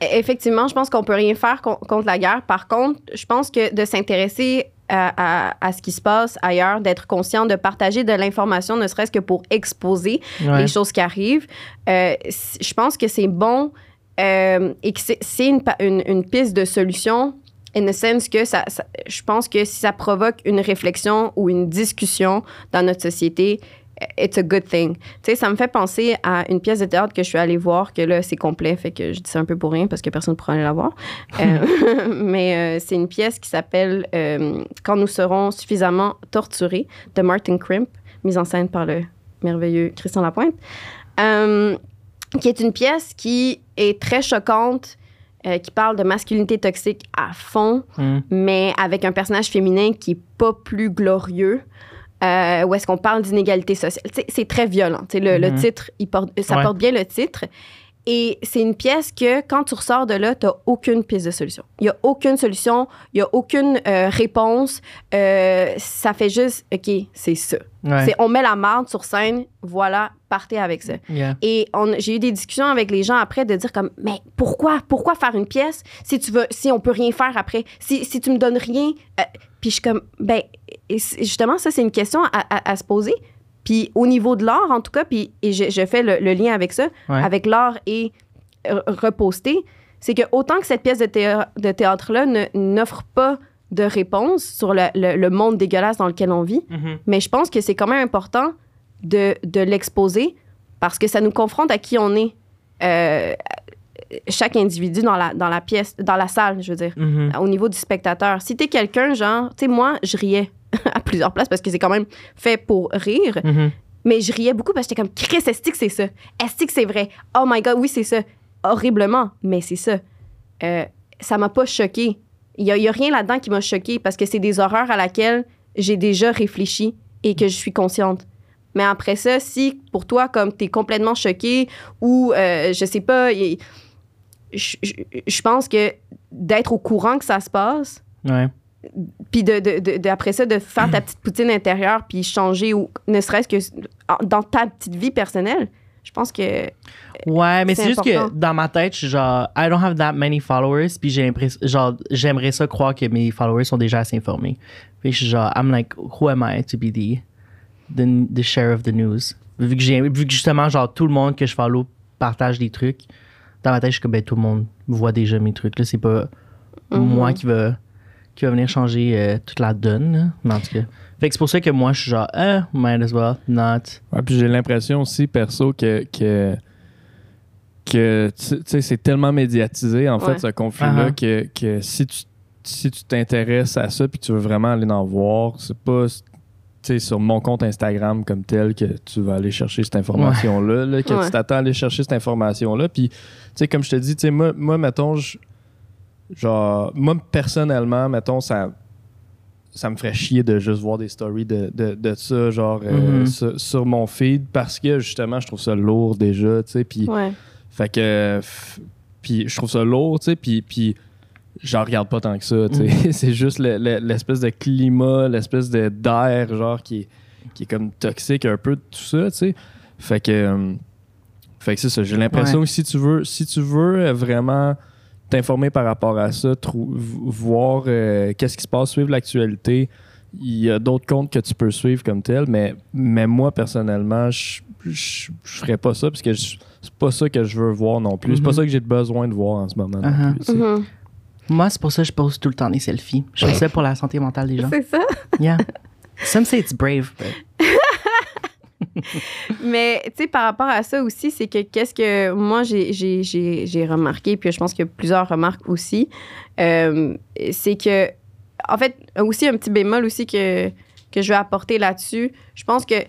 S1: effectivement, je pense qu'on peut rien faire con- contre la guerre. Par contre, je pense que de s'intéresser à, à- à ce qui se passe ailleurs, d'être conscient, de partager de l'information, ne serait-ce que pour exposer
S2: Ouais.
S1: les choses qui arrivent, euh, je pense que c'est bon euh, et que c'est- une, une, une piste de solution. In the sense que ça, ça- je pense que si ça provoque une réflexion ou une discussion dans notre société, it's a good thing. Tu sais, ça me fait penser à une pièce de théâtre que je suis allée voir, que là, c'est complet, fait que je dis ça un peu pour rien parce que personne ne pourra aller la voir. Euh, mais euh, c'est une pièce qui s'appelle euh, Quand nous serons suffisamment torturés de Martin Crimp, mise en scène par le merveilleux Christian Lapointe, qui est une pièce qui est très choquante, euh, qui parle de masculinité toxique à fond,
S2: Mm.
S1: mais avec un personnage féminin qui est pas plus glorieux. Euh, où est-ce qu'on parle d'inégalité sociale. C'est très violent. Le,
S2: Mhm.
S1: titre, il porte, ça
S2: Ouais.
S1: porte bien le titre. Et c'est une pièce que, quand tu ressors de là, tu aucune piste de solution. Il n'y a aucune solution, il n'y a aucune euh, réponse. Euh, ça fait juste, OK, c'est ça.
S2: Ouais.
S1: C'est On met la marde sur scène, voilà, partez avec ça.
S2: Yeah.
S1: Et on- j'ai eu des discussions avec les gens après de dire comme, mais pourquoi, pourquoi faire une pièce si tu veux, si on peut rien faire après, si, si tu me donnes rien, euh, puis je suis comme, ben, justement ça c'est une question à, à- à se poser. Puis au niveau de l'art en tout cas, puis et je, je fais le, le lien avec ça,
S2: Ouais.
S1: avec l'art et euh, reposté, c'est que autant que cette pièce de, théâ- de théâtre là n'offre pas de réponse sur le, le- le monde dégueulasse dans lequel on vit,
S2: Mhm.
S1: mais je pense que c'est quand même important de, de l'exposer parce que ça nous confronte à qui on est. Euh, chaque individu dans la, dans la pièce, dans la salle, je veux dire,
S2: Mhm.
S1: au niveau du spectateur. Si t'es quelqu'un, genre, tu sais, moi, je riais à plusieurs places parce que c'est quand même fait pour rire,
S2: Mhm.
S1: mais je riais beaucoup parce que j'étais comme, Chris, est-ce que c'est ça? Est-ce que c'est vrai? Oh my God, oui, c'est ça. Horriblement, mais c'est ça. Euh, ça m'a pas choqué. Il y, a- il y a rien là-dedans qui m'a choqué parce que c'est des horreurs à laquelle j'ai déjà réfléchi et que je suis consciente. Mais après ça, si pour toi, comme t'es complètement choqué ou euh, je sais pas, il- je, je- je pense que d'être au courant que ça se passe,
S2: Ouais.
S1: Puis de, de, de- de- après ça, de faire ta petite poutine intérieure, puis changer, ou ne serait-ce que dans ta petite vie personnelle, je pense que.
S2: Ouais, mais
S1: C'est
S2: juste que dans ma tête, je suis genre, I don't have that many followers, puis j'ai l'impression, genre, j'aimerais ça croire que mes followers sont déjà assez informés. Puis je suis genre, I'm like, who am I to be the, the, the share of the news? Vu que, j'ai, vu que justement, genre, tout le monde que je follow partage des trucs, dans ma tête, je suis comme, ben, tout le monde voit déjà mes trucs, là. C'est pas
S1: Mhm.
S2: moi qui va, qui va venir changer euh, toute la donne, là. Mais en tout cas. Fait que c'est pour ça que moi, je suis genre, eh, might as well not.
S3: Ouais, puis j'ai l'impression aussi, perso, que, que, que tu sais, c'est tellement médiatisé, en
S1: Ouais.
S3: fait, ce conflit-là,
S2: Uh-huh.
S3: que, que si tu si tu t'intéresses à ça puis tu veux vraiment aller en voir, c'est pas tu sais, sur mon compte Instagram comme tel que tu vas aller chercher cette information-là, là, que
S1: Ouais.
S3: tu t'attends à aller chercher cette information-là. Puis, tu sais, comme je te dis, tu sais, moi, moi, mettons, je- genre, moi, personnellement, mettons, ça, ça me ferait chier de juste voir des stories de, de, de ça, genre, euh,
S2: Mhm.
S3: sur, sur mon feed, parce que justement, je trouve ça lourd déjà, tu sais. Puis,
S1: Ouais.
S3: fait que, puis je trouve ça lourd, tu sais, puis, puis j'en regarde pas tant que ça, tu sais.
S2: Mm.
S3: C'est juste le- le- l'espèce de climat, l'espèce de d'air, genre, qui est, qui est comme toxique un peu de tout ça, tu sais. Fait que, euh, fait que c'est ça. J'ai l'impression
S2: Ouais.
S3: que si tu veux, si tu veux euh, vraiment t'informer par rapport à ça, voir euh, qu'est-ce qui se passe, suivre l'actualité, il y a d'autres comptes que tu peux suivre comme tel, mais, mais moi, personnellement, je je ferais pas ça parce que c'est pas ça que je veux voir non plus. C'est pas
S2: Mhm.
S3: ça que j'ai besoin de voir en ce moment non plus.
S1: Mhm.
S2: Moi, c'est pour ça que je pose tout le temps des selfies. Je fais ça pour la santé mentale des gens.
S1: C'est ça?
S2: Yeah. Some say it's brave. but-
S1: Mais, tu sais, par rapport à ça aussi, c'est que qu'est-ce que moi, j'ai- remarqué, puis je pense que plusieurs remarquent aussi, euh, c'est que, en fait, aussi un petit bémol aussi que, que je veux apporter là-dessus, je pense que,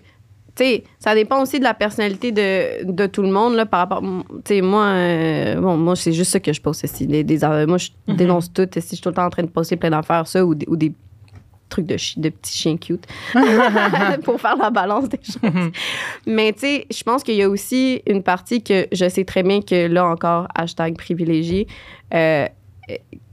S1: tu sais, ça dépend aussi de la personnalité de, de tout le monde, là, par rapport, tu sais, moi, euh, bon, moi, c'est juste ça que je poste ici, des, des- moi, je
S2: Mhm.
S1: dénonce tout, si je suis tout le temps en train de poster plein d'affaires, ça, ou des trucs de, de petits chiens cute pour faire la balance des choses. Mais tu sais, je pense qu'il y a aussi une partie que je sais très bien que là encore, hashtag privilégié, euh,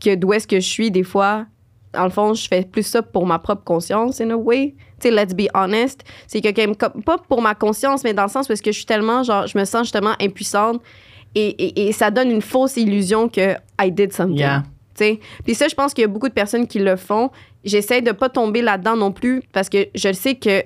S1: que d'où est-ce que je suis des fois, dans le fond, je fais plus ça pour ma propre conscience, in a way. Tu sais, let's be honest. C'est que, quand même, pas pour ma conscience, mais dans le sens parce que je suis tellement, genre, je me sens justement impuissante et, et, et ça donne une fausse illusion que I did something.
S2: Yeah.
S1: Tu sais. Puis ça, je pense qu'il y a beaucoup de personnes qui le font. J'essaie de pas tomber là-dedans non plus parce que je sais que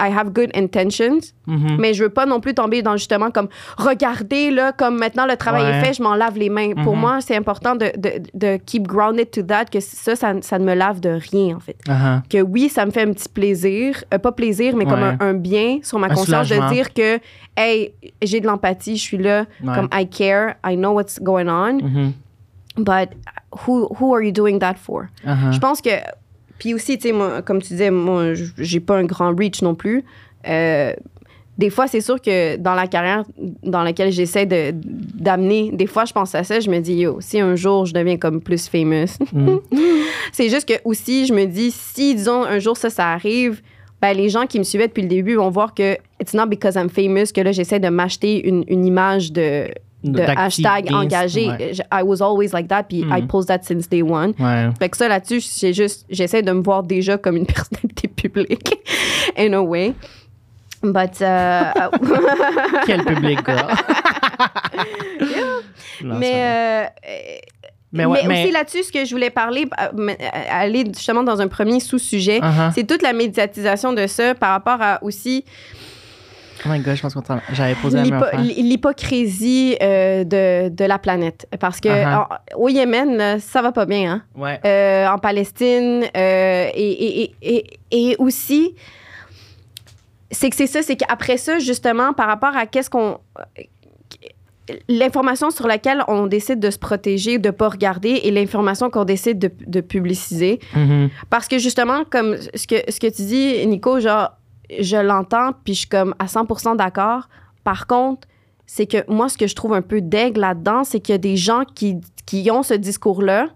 S1: I have good intentions,
S2: Mhm.
S1: mais je veux pas non plus tomber dans justement comme regardez là comme maintenant le travail
S2: Ouais.
S1: est fait, je m'en lave les mains. Pour
S2: Mhm.
S1: moi, c'est important de, de, de keep grounded to that que ça, ça, ça ne me lave de rien en fait.
S2: Uh-huh.
S1: Que oui, ça me fait un petit plaisir, euh, pas plaisir, mais comme un, un bien sur ma
S2: Un
S1: conscience de dire que hey, j'ai de l'empathie, je suis là,
S2: Ouais.
S1: comme I care, I know what's going on,
S2: Mhm.
S1: but who who are you doing that for?
S2: Uh-huh.
S1: Je pense que. Puis aussi, tu sais, moi, comme tu disais, moi, j'ai pas un grand reach non plus. Euh, des fois, c'est sûr que dans la carrière dans laquelle j'essaie de, d'amener, des fois, je pense à ça, je me dis, yo, si un jour je deviens comme plus famous.
S2: Mm.
S1: c'est juste que aussi, je me dis, si, disons, un jour ça, ça arrive, ben, les gens qui me suivaient depuis le début vont voir que it's not because I'm famous que là, j'essaie de m'acheter une, une image de, de hashtag engagé.
S2: ouais.
S1: I was always like that, puis I
S2: Mhm.
S1: post that since day one.
S2: Ouais.
S1: Fait que ça, là-dessus, c'est juste, j'essaie de me voir déjà comme une personnalité publique, in a way. But, euh,
S2: Quel public. Non, c'est
S1: mais, euh,
S2: mais,
S1: aussi là-dessus, ce que je voulais parler, euh, aller justement dans un premier sous-sujet,
S2: Uh-huh.
S1: c'est toute la médiatisation de ça par rapport à aussi
S2: Oh my god, je pense que j'avais posé la
S1: l'hypo- l'hypocrisie euh, de, de la planète. Parce que
S2: Uh-huh.
S1: en- au Yémen, là, ça va pas bien, hein?
S2: Ouais.
S1: euh, en Palestine euh, et, et, et, et, aussi c'est que c'est ça c'est qu'après ça justement par rapport à qu'est-ce qu'on l'information sur laquelle on décide de se protéger de pas regarder et l'information qu'on décide de, de publiciser
S2: Mhm.
S1: parce que justement comme ce que ce que tu dis Nico genre je l'entends puis je suis comme à 100% d'accord. Par contre c'est que moi ce que je trouve un peu d'aigle là-dedans c'est qu'il y a des gens qui ont ce discours là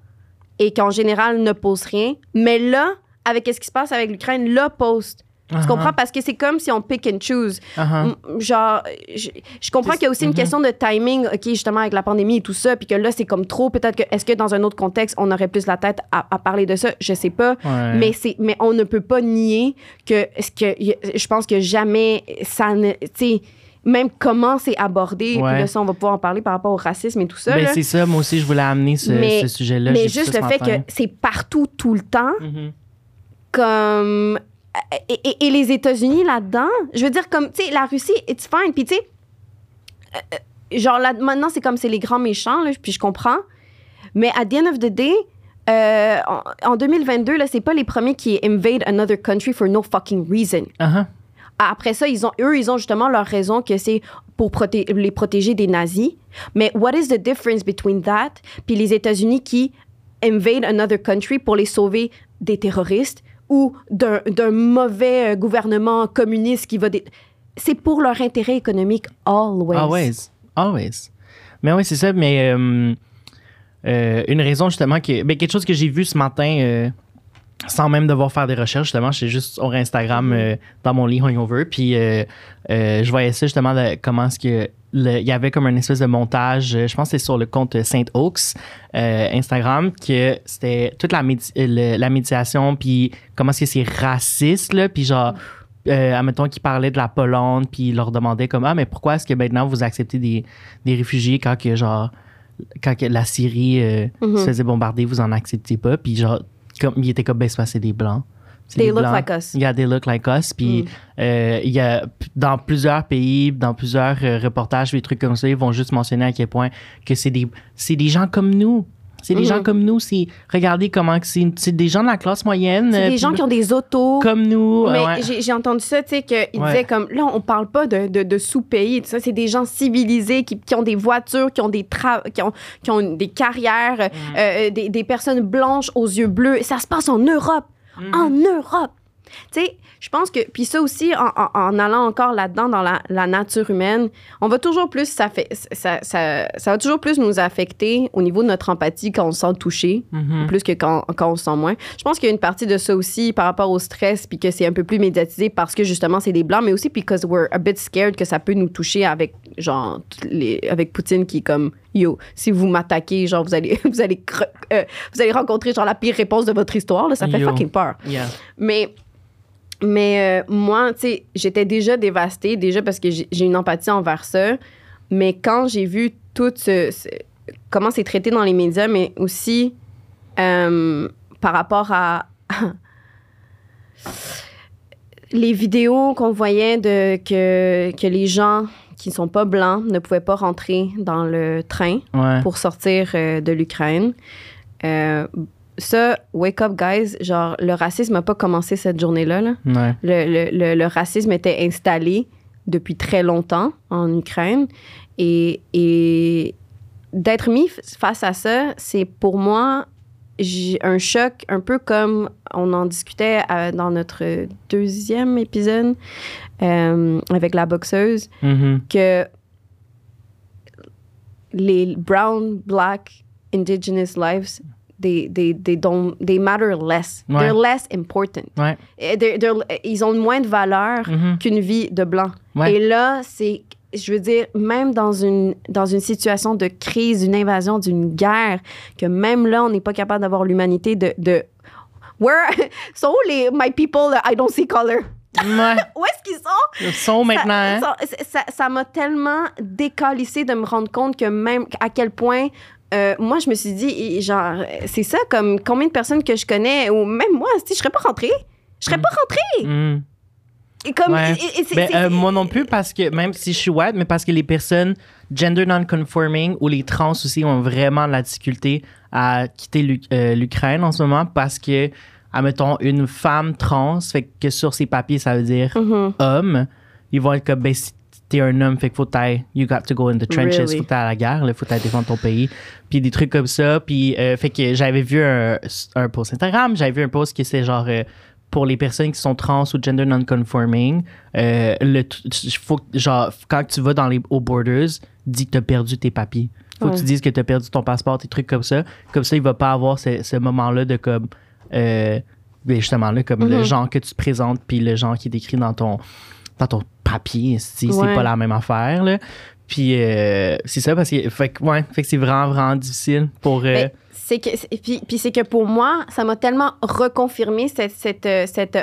S1: et qui en général ne posent rien. Mais là avec ce qui se passe avec l'Ukraine là tu
S2: Uh-huh.
S1: comprends? Parce que c'est comme si on pick and choose
S2: Uh-huh.
S1: Genre je, je comprends qu'il y a aussi une
S2: Mhm.
S1: question de timing ok justement avec la pandémie et tout ça puis que là c'est comme trop peut-être que est-ce que dans un autre contexte on aurait plus la tête à, à parler de ça? Je sais pas
S2: Ouais.
S1: mais c'est mais on ne peut pas nier que que je pense que jamais ça ne tu sais même comment c'est abordé
S2: Ouais.
S1: puis là ça on va pouvoir en parler par rapport au racisme et tout ça
S2: Ben, c'est ça, moi aussi, je voulais amener ce,
S1: Mais-
S2: ce sujet-là.
S1: mais juste le fait
S2: matin.
S1: que c'est partout tout le temps
S2: Mhm.
S1: comme et, et- et les États-Unis là-dedans, je veux dire comme tu sais la Russie it's fine puis tu sais euh, genre là maintenant c'est comme c'est les grands méchants là, puis je comprends mais at the end of the day euh, en, en 2022 là c'est pas les premiers qui invade another country for no fucking reason.
S2: Uh-huh.
S1: Après ça, ils ont, eux, ils ont justement leur raison que c'est pour proté- les protéger des nazis. Mais what is the difference between that puis les États-Unis qui invade another country pour les sauver des terroristes ou d'un mauvais euh, gouvernement communiste qui va... C'est pour leur intérêt économique always.
S2: Always. Always. Mais oui, c'est ça. Mais euh, euh, une raison justement que. Ben, quelque chose que j'ai vu ce matin. Sans même devoir faire des recherches, justement, j'étais juste sur Instagram euh, dans mon lit hungover, puis euh, euh, je voyais ça justement, de, comment est-ce que il y avait comme une espèce de montage, je pense que c'est sur le compte Saint Oaks Instagram, que c'était toute la, médi- le- la médiation, puis comment est-ce que c'est raciste, là, puis genre, euh, admettons qu'ils parlaient de la Pologne, puis ils leur demandaient comme, ah, mais pourquoi est-ce que maintenant vous acceptez des, des réfugiés quand que genre, quand que la Syrie euh,
S1: Mhm.
S2: se faisait bombarder, vous en acceptez pas, puis genre, comme, il était comme, ben, c'est des blancs.
S1: They look
S2: Blancs.
S1: like us.
S2: Yeah, they look like us. Puis
S1: Mm.
S2: euh, il y a dans plusieurs pays, dans plusieurs euh, reportages, des trucs comme ça, ils vont juste mentionner à quel point que c'est des, c'est des gens comme nous. C'est des
S1: Mhm.
S2: gens comme nous. C'est regardez comment c'est, c'est des gens de la classe moyenne.
S1: C'est
S2: euh,
S1: des
S2: puis
S1: gens qui ont des autos.
S2: comme nous.
S1: Mais
S2: euh, ouais.
S1: j'ai- entendu ça, tu sais, qu'il
S2: Ouais.
S1: disait comme, là, on parle pas de, de, de sous-pays, tout ça, c'est des gens civilisés qui, qui ont des voitures, qui ont des, tra- qui ont, qui ont des carrières,
S2: Mm.
S1: euh, des, des personnes blanches aux yeux bleus. Ça se passe en Europe.
S2: Mm.
S1: En Europe. Tu sais, je pense que, puis ça aussi, en, en- en allant encore là-dedans, dans la, la nature humaine, on va toujours plus, ça, fait, ça, ça, ça va toujours plus nous affecter au niveau de notre empathie quand on se sent touché
S2: Mhm.
S1: plus que quand, quand on se sent moins. Je pense qu'il y a une partie de ça aussi par rapport au stress, puis que c'est un peu plus médiatisé parce que justement c'est des blancs, mais aussi because we're a bit scared que ça peut nous toucher avec genre les, avec Poutine qui est comme yo, si vous m'attaquez, genre vous allez vous allez euh, vous allez rencontrer genre la pire réponse de votre histoire, là, ça fait
S2: Yo.
S1: fucking peur.
S2: Yeah.
S1: Mais mais euh, moi, tu sais, j'étais déjà dévastée, déjà parce que j'ai j'ai une empathie envers ça. Mais quand j'ai vu tout ce, ce- comment c'est traité dans les médias, mais aussi euh, par rapport à les vidéos qu'on voyait de que, que les gens qui sont pas blancs ne pouvaient pas rentrer dans le train
S2: Ouais.
S1: pour sortir euh, de l'Ukraine. Euh, ça, wake up, guys. Genre, le racisme n'a pas commencé cette journée-là. là.
S2: Ouais.
S1: Le, le- le- le racisme était installé depuis très longtemps en Ukraine. Et, et d'être mis face à ça, c'est pour moi un choc, un peu comme on en discutait euh, dans notre deuxième épisode euh, avec la boxeuse
S2: Mhm.
S1: que les brown, black, indigenous lives, they, they, they, don't, they matter less.
S2: Ouais.
S1: They're less important.
S2: Ouais.
S1: They're- they're- ils ont moins de valeur
S2: Mhm.
S1: qu'une vie de blanc.
S2: Ouais.
S1: Et là, c'est, je veux dire, même dans une, dans une situation de crise, d'une invasion, d'une guerre, que même là, on n'est pas capable d'avoir l'humanité de... de Where so les my people I don't see color.
S2: Ouais.
S1: Où est-ce qu'ils sont?
S2: Le son maintenant. hein?
S1: ça- ça- ça- ça m'a tellement décalissé de me rendre compte que même à quel point euh, moi je me suis dit genre c'est ça comme combien de personnes que je connais ou même moi si je serais pas rentrée je serais pas rentrée
S2: Mhm.
S1: et comme
S2: Ouais.
S1: et-
S2: Ben, euh, moi non plus, parce que même si je suis white, mais parce que les personnes gender non-conforming ou les trans aussi ont vraiment de la difficulté à quitter euh, l'Ukraine en ce moment parce que, admettons, une femme trans, fait que sur ses papiers, ça veut dire
S1: Mhm.
S2: homme, ils vont être comme, ben, si t'es un homme, fait qu'il faut que t'ailles, you got to go in the trenches,
S1: Really?
S2: faut que t'ailles à la guerre, il faut que t'ailles défendre ton pays. Puis des trucs comme ça. Puis, euh, fait que j'avais vu un, un post Instagram, j'avais vu un post qui c'est genre, euh, pour les personnes qui sont trans ou gender non-conforming, euh, le faut que, genre, quand tu vas dans les, aux borders, dis que t'as perdu tes papiers. Faut que tu dises que t'as perdu ton passeport, des trucs comme ça. Comme ça, il va pas avoir ce, ce moment-là de comme, euh, ben, justement, là, comme le
S1: Mhm.
S2: genre que tu te présentes puis le genre qui est écrit dans ton, dans ton papier, si c'est
S1: Ouais.
S2: pas la même affaire, là. Puis euh, c'est ça parce que, fait ouais, fait que c'est vraiment, vraiment difficile pour. euh,
S1: Mais c'est que c'est- puis, puis c'est que pour moi ça m'a tellement reconfirmé cette cette euh, cette,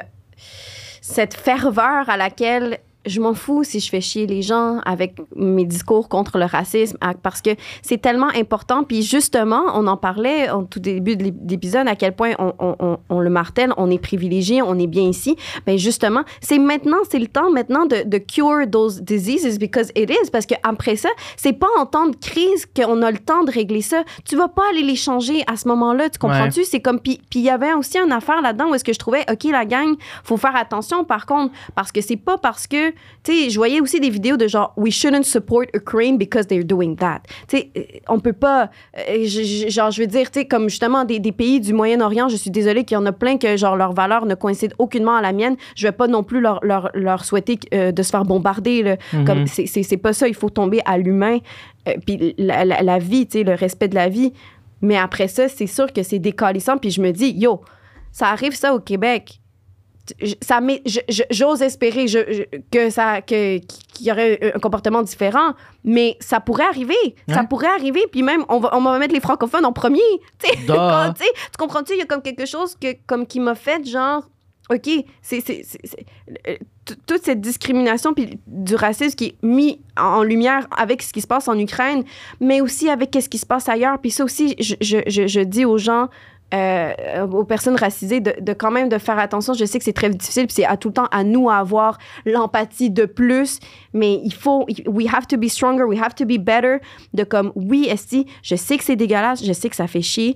S1: cette ferveur à laquelle je m'en fous si je fais chier les gens avec mes discours contre le racisme parce que c'est tellement important. Puis justement, on en parlait au tout début de l'ép- d'épisode à quel point on, on- on- on le martèle, on est privilégié, on est bien ici. Ben justement, c'est maintenant, c'est le temps maintenant de, de cure those diseases because it is. Parce qu'après ça, c'est pas en temps de crise qu'on a le temps de régler ça. Tu vas pas aller les changer à ce moment-là, tu comprends-tu? C'est comme, puis puis il y avait aussi une affaire là-dedans où est-ce que je trouvais, OK, la gang, faut faire attention par contre, parce que c'est pas parce que, tu sais, je voyais aussi des vidéos de genre, we shouldn't support Ukraine because they're doing that. Tu sais, euh, on peut pas, euh, je- genre, je veux dire, tu sais, comme justement des, des pays du Moyen-Orient, je suis désolée qu'il y en a plein que, genre, leurs valeurs ne coïncident aucunement à la mienne. Je vais pas non plus leur, leur, leur souhaiter euh, de se faire bombarder, là.
S2: Mhm.
S1: Comme, c'est- pas ça, il faut tomber à l'humain. Euh, puis la, la- la vie, tu sais, le respect de la vie. Mais après ça, c'est sûr que c'est décalissant. Puis je me dis, yo, ça arrive ça au Québec. Ça j'ose espérer je- je- que ça que qu'il y aurait un comportement différent mais ça pourrait arriver. Ça pourrait arriver puis même on va on va mettre les francophones en premier tu. Quand, tu il y a comme quelque chose que comme qui m'a fait genre OK c'est euh, toute cette discrimination puis du racisme qui est mis en lumière avec ce qui se passe en Ukraine mais aussi avec ce qui se passe ailleurs. Puis ça aussi je, je dis aux gens euh, aux personnes racisées de, de quand même de faire attention. Je sais que c'est très difficile, puis c'est à tout le temps à nous à avoir l'empathie de plus, mais il faut, we have to be stronger, we have to be better. De comme, oui, Esti, je sais que c'est dégueulasse, je sais que ça fait chier,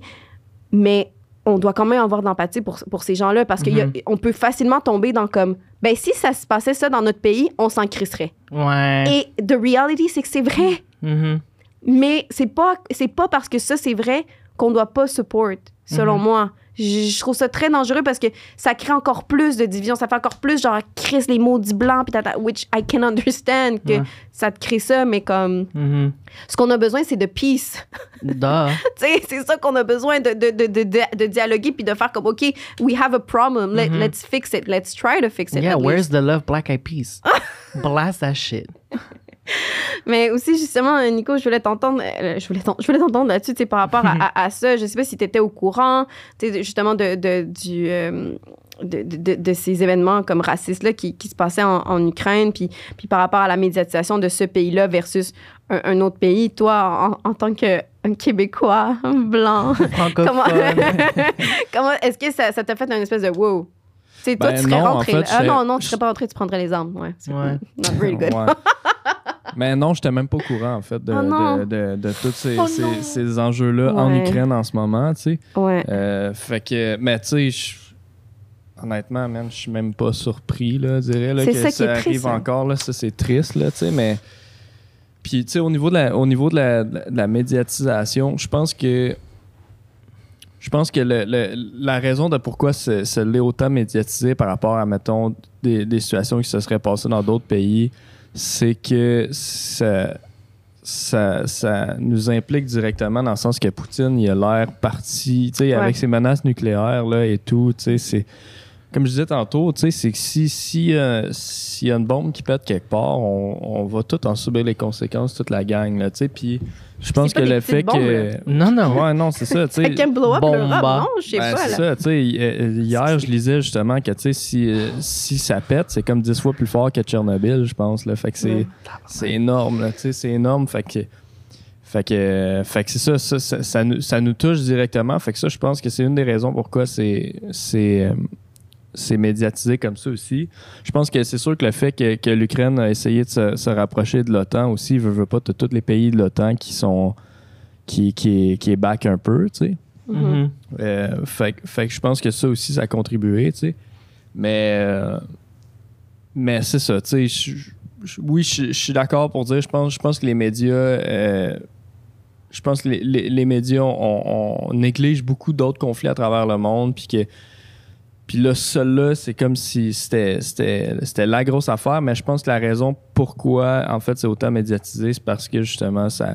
S1: mais on doit quand même avoir de l'empathie pour, pour ces gens-là parce qu'on peut facilement tomber dans comme, ben si ça se passait ça dans notre pays, on s'en crisserait.
S2: Ouais.
S1: Et the reality, c'est que c'est vrai.
S2: Mhm.
S1: Mais c'est pas pas parce que ça c'est vrai qu'on doit pas support selon
S2: Mhm.
S1: moi. Je, je trouve ça très dangereux parce que ça crée encore plus de division, ça fait encore plus genre crisse les maudits blancs puis tata, which I can understand que
S2: Ouais.
S1: ça te crée ça mais comme
S2: Mhm.
S1: ce qu'on a besoin c'est de peace.
S2: Duh.
S1: tu sais, c'est ça qu'on a besoin de, de, de, de, dialoguer puis de faire comme OK, we have a problem, Let,
S2: Mhm.
S1: let's fix it, let's try to fix it.
S2: Yeah, where's
S1: least.
S2: the love Black Eyed Peas? Blast that shit.
S1: Mais aussi, justement, Nico, je voulais t'entendre, euh, je voulais t'entendre là-dessus, tu sais, par rapport à, à- à ça. Je sais pas si tu étais au courant, tu sais, justement, de, de, du, euh, de, de, de ces événements comme racistes-là qui, qui se passaient en, en Ukraine, puis, puis par rapport à la médiatisation de ce pays-là versus un, un autre pays. Toi, en, en tant qu'un Québécois blanc, comment, comment est-ce que ça t'a fait une espèce de wow? Tu sais, toi,
S3: Ben
S1: tu serais
S3: non, en
S1: rentré.
S3: fait,
S1: ah non, non, tu serais pas rentré, tu prendrais les armes. Ouais. c'est-
S2: Ouais.
S1: Not really good.
S3: Ouais. Mais non, j'étais même pas au courant, en fait, de,
S1: Oh non.
S3: de, de, de tous ces,
S2: Oh
S3: ces- enjeux-là en. Ukraine en ce moment, tu sais.
S1: Ouais.
S3: Euh, fait que, mais tu sais, honnêtement, man, je suis même pas surpris, là, je dirais, là, que
S1: ça triste,
S3: arrive
S1: hein.
S3: encore, là, ça, c'est triste, là, tu sais, mais... Puis, tu sais, au niveau de la, au niveau de la, de la médiatisation, je pense que... Je pense que le- le- la raison de pourquoi ce, ce l'est autant médiatisé par rapport à, mettons, des, des situations qui se seraient passées dans d'autres pays, c'est que ça, ça, ça nous implique directement dans le sens que Poutine, il a l'air parti, tu sais,
S1: Ouais.
S3: avec ses menaces nucléaires là, et tout, tu sais, c'est... Comme je disais tantôt, tu sais, c'est que si euh, s'il y a une bombe qui pète quelque part, on, on va tout en subir les conséquences, toute la gang, là, tu sais, puis je pense que le fait que...
S2: Non, non.
S3: Ouais, non, c'est ça, tu sais.
S1: Avec un blow-up, le non, je sais
S3: Ben,
S1: pas.
S3: c'est ça, tu sais. euh, Hier, je lisais justement que, tu sais, si, euh, si ça pète, c'est comme 10 fois plus fort que Tchernobyl, je pense, là. Fait que c'est c'est énorme, là, tu sais, c'est énorme. Fait que. Fait que, euh, fait que c'est ça, ça, ça, ça nous, ça nous touche directement. Fait que ça, je pense que c'est une des raisons pourquoi c'est c'est médiatisé comme ça aussi. Je pense que c'est sûr que le fait que, que l'Ukraine a essayé de se, se rapprocher de l'OTAN aussi, veut, veut pas, de tous les pays de l'OTAN qui sont qui, qui, qui est back un peu, tu sais.
S1: Mhm.
S2: Mhm.
S3: Euh, fait, que- fait que je pense que ça aussi, ça a contribué, tu sais. Mais, euh, mais c'est ça, tu sais. je- je- Oui, je je suis d'accord pour dire, je pense, je pense que les médias, euh, je pense que les, les- les médias, on, on néglige beaucoup d'autres conflits à travers le monde, puis que puis là, celui-là, c'est comme si c'était, c'était, c'était la grosse affaire, mais je pense que la raison pourquoi, en fait, c'est autant médiatisé, c'est parce que justement, ça,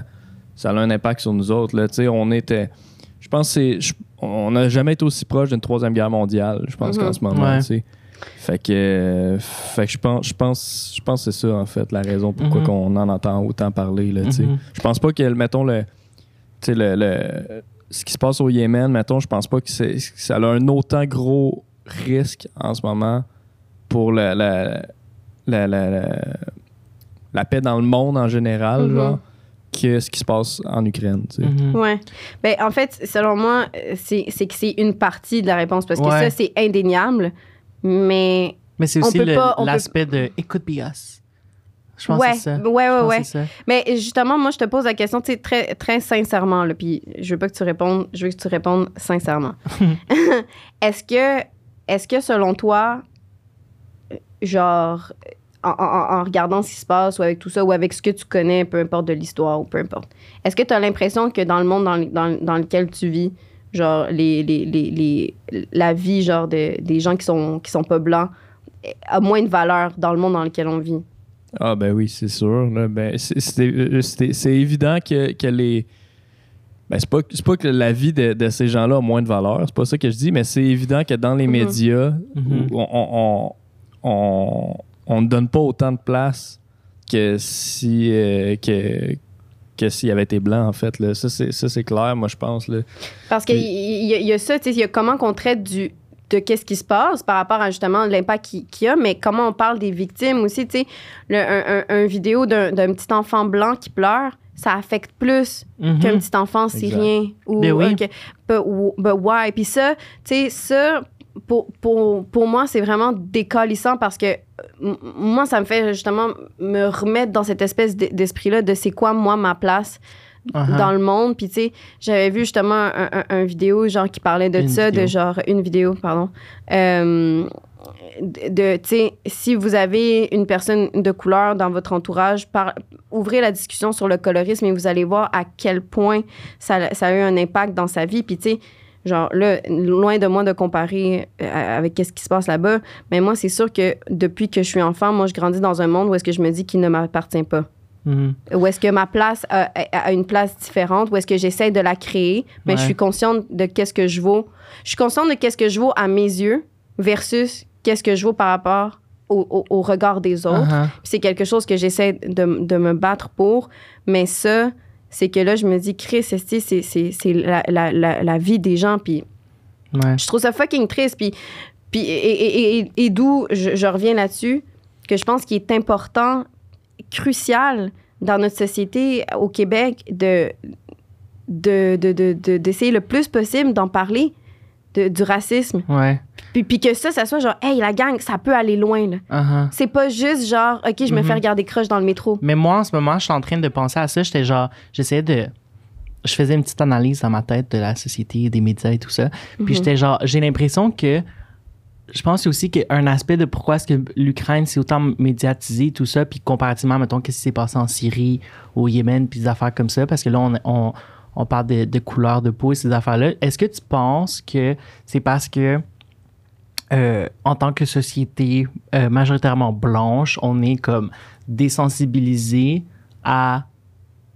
S3: ça a un impact sur nous autres. Là. On était. Je pense que c'est. je- on n'a jamais été aussi proche d'une troisième guerre mondiale, je pense
S1: Mhm.
S3: qu'en ce moment.
S2: Ouais.
S3: Fait que, euh, fait que je pense, je pense, je pense que c'est ça en fait la raison pourquoi
S2: Mhm.
S3: qu'on en entend autant parler là.
S2: Mhm.
S3: Je pense pas que mettons le, tu sais, le, le- ce qui se passe au Yémen, mettons, je pense pas que, c'est- que ça a un autant gros risque en ce moment pour la, la, la, la- la- la paix dans le monde en général,
S1: Mhm.
S3: genre, que ce qui se passe en Ukraine. tu sais.
S2: Mhm.
S1: Ouais. Ben, en fait, selon moi, c'est c'est que c'est une partie de la réponse parce que
S2: Ouais.
S1: ça, c'est indéniable. Mais.
S2: Mais c'est aussi
S1: peut-
S2: l'aspect de It could be us. Je pense
S1: ouais,
S2: que c'est ça.
S1: ouais,
S2: Je
S1: ouais,
S2: pense
S1: ouais.
S2: que c'est ça.
S1: Mais justement, moi, je te pose la question, tu sais, très, très sincèrement, là, puis je veux pas que tu répondes, je veux que tu répondes sincèrement. est-ce que, est-ce que selon toi, genre, en, en- en regardant ce qui se passe ou avec tout ça ou avec ce que tu connais, peu importe de l'histoire ou peu importe, est-ce que tu as l'impression que dans le monde dans, dans- dans lequel tu vis, genre, les, les, les, les- la vie, genre, de, des gens qui sont, qui sont pas blancs, a moins de valeur dans le monde dans lequel on vit?
S3: Ah ben oui, c'est sûr. Ben, euh, c'est évident que, que les... Ben, c'est pas, c'est pas que la vie de, de ces gens-là a moins de valeur, c'est pas ça que je dis, mais c'est évident que dans les
S1: Mhm.
S3: médias,
S2: Mhm.
S3: on, on, on, on ne donne pas autant de place que si euh, que, que s'il avait été blanc, en fait. Là. Ça, c'est, ça, c'est clair, moi, je pense. Là.
S1: Parce qu'il y, y a- il y a ça, tu sais, il y a comment qu'on traite du de qu'est-ce qui se passe par rapport à justement l'impact qu'il y a, mais comment on parle des victimes aussi, tu sais, le- un, un- un vidéo d'un d'un petit enfant blanc qui pleure, ça affecte plus
S2: Mhm.
S1: qu'un petit enfant syrien ou
S2: Ben oui.
S1: euh, que- but, but why puis ça tu sais ça pour, pour, pour moi c'est vraiment décalissant parce que euh, m- moi ça me fait justement me remettre dans cette espèce d- d'esprit là de c'est quoi moi ma place Dans le monde puis tu sais j'avais vu justement un, un- un vidéo genre qui parlait de
S2: Une
S1: ça
S2: vidéo.
S1: de genre une vidéo pardon euh, de, tu sais, si vous avez une personne de couleur dans votre entourage, par, ouvrez la discussion sur le colorisme et vous allez voir à quel point ça, ça a eu un impact dans sa vie. Puis, tu sais, genre, là, loin de moi de comparer euh, avec qu'est-ce qui se passe là-bas, mais moi, c'est sûr que depuis que je suis enfant, moi, je grandis dans un monde où est-ce que je me dis qu'il ne m'appartient pas.
S2: Mhm.
S1: Où est-ce que ma place a, a- a une place différente, où est-ce que j'essaie de la créer, mais je suis consciente de qu'est-ce que je vaux. Je suis consciente de qu'est-ce que je vaux à mes yeux versus qu'est-ce que je vaux par rapport au, au- au regard des autres.
S2: Uh-huh.
S1: Puis c'est quelque chose que j'essaie de, de me battre pour. Mais ça, c'est que là, je me dis, Chris, c'est c'est- c'est la, la, la, la vie des gens. Puis
S2: Ouais.
S1: je trouve ça fucking triste. Puis, puis et, et, et, et d'où je, je reviens là-dessus, que je pense qu'il est important, crucial dans notre société au Québec de de- de- de- de- d'essayer le plus possible d'en parler de- du racisme.
S2: Ouais.
S1: Puis, puis que ça, ça soit genre, hey, la gang, ça peut aller loin. Là.
S2: Uh-huh.
S1: C'est pas juste genre, OK, je me fais regarder crush dans le métro.
S2: Mais moi, en ce moment, je suis en train de penser à ça. J'étais genre, j'essayais de. Je faisais une petite analyse dans ma tête de la société, des médias et tout ça. Puis
S1: Mhm.
S2: j'étais genre, j'ai l'impression que. Je pense aussi qu'un aspect de pourquoi est-ce que l'Ukraine s'est autant médiatisée, tout ça, puis comparativement, mettons, qu'est-ce qui s'est passé en Syrie, au Yémen, puis des affaires comme ça, parce que là, on, on, on parle de, de couleur de peau et ces affaires-là. Est-ce que tu penses que c'est parce que euh, en tant que société euh, majoritairement blanche, on est comme désensibilisé à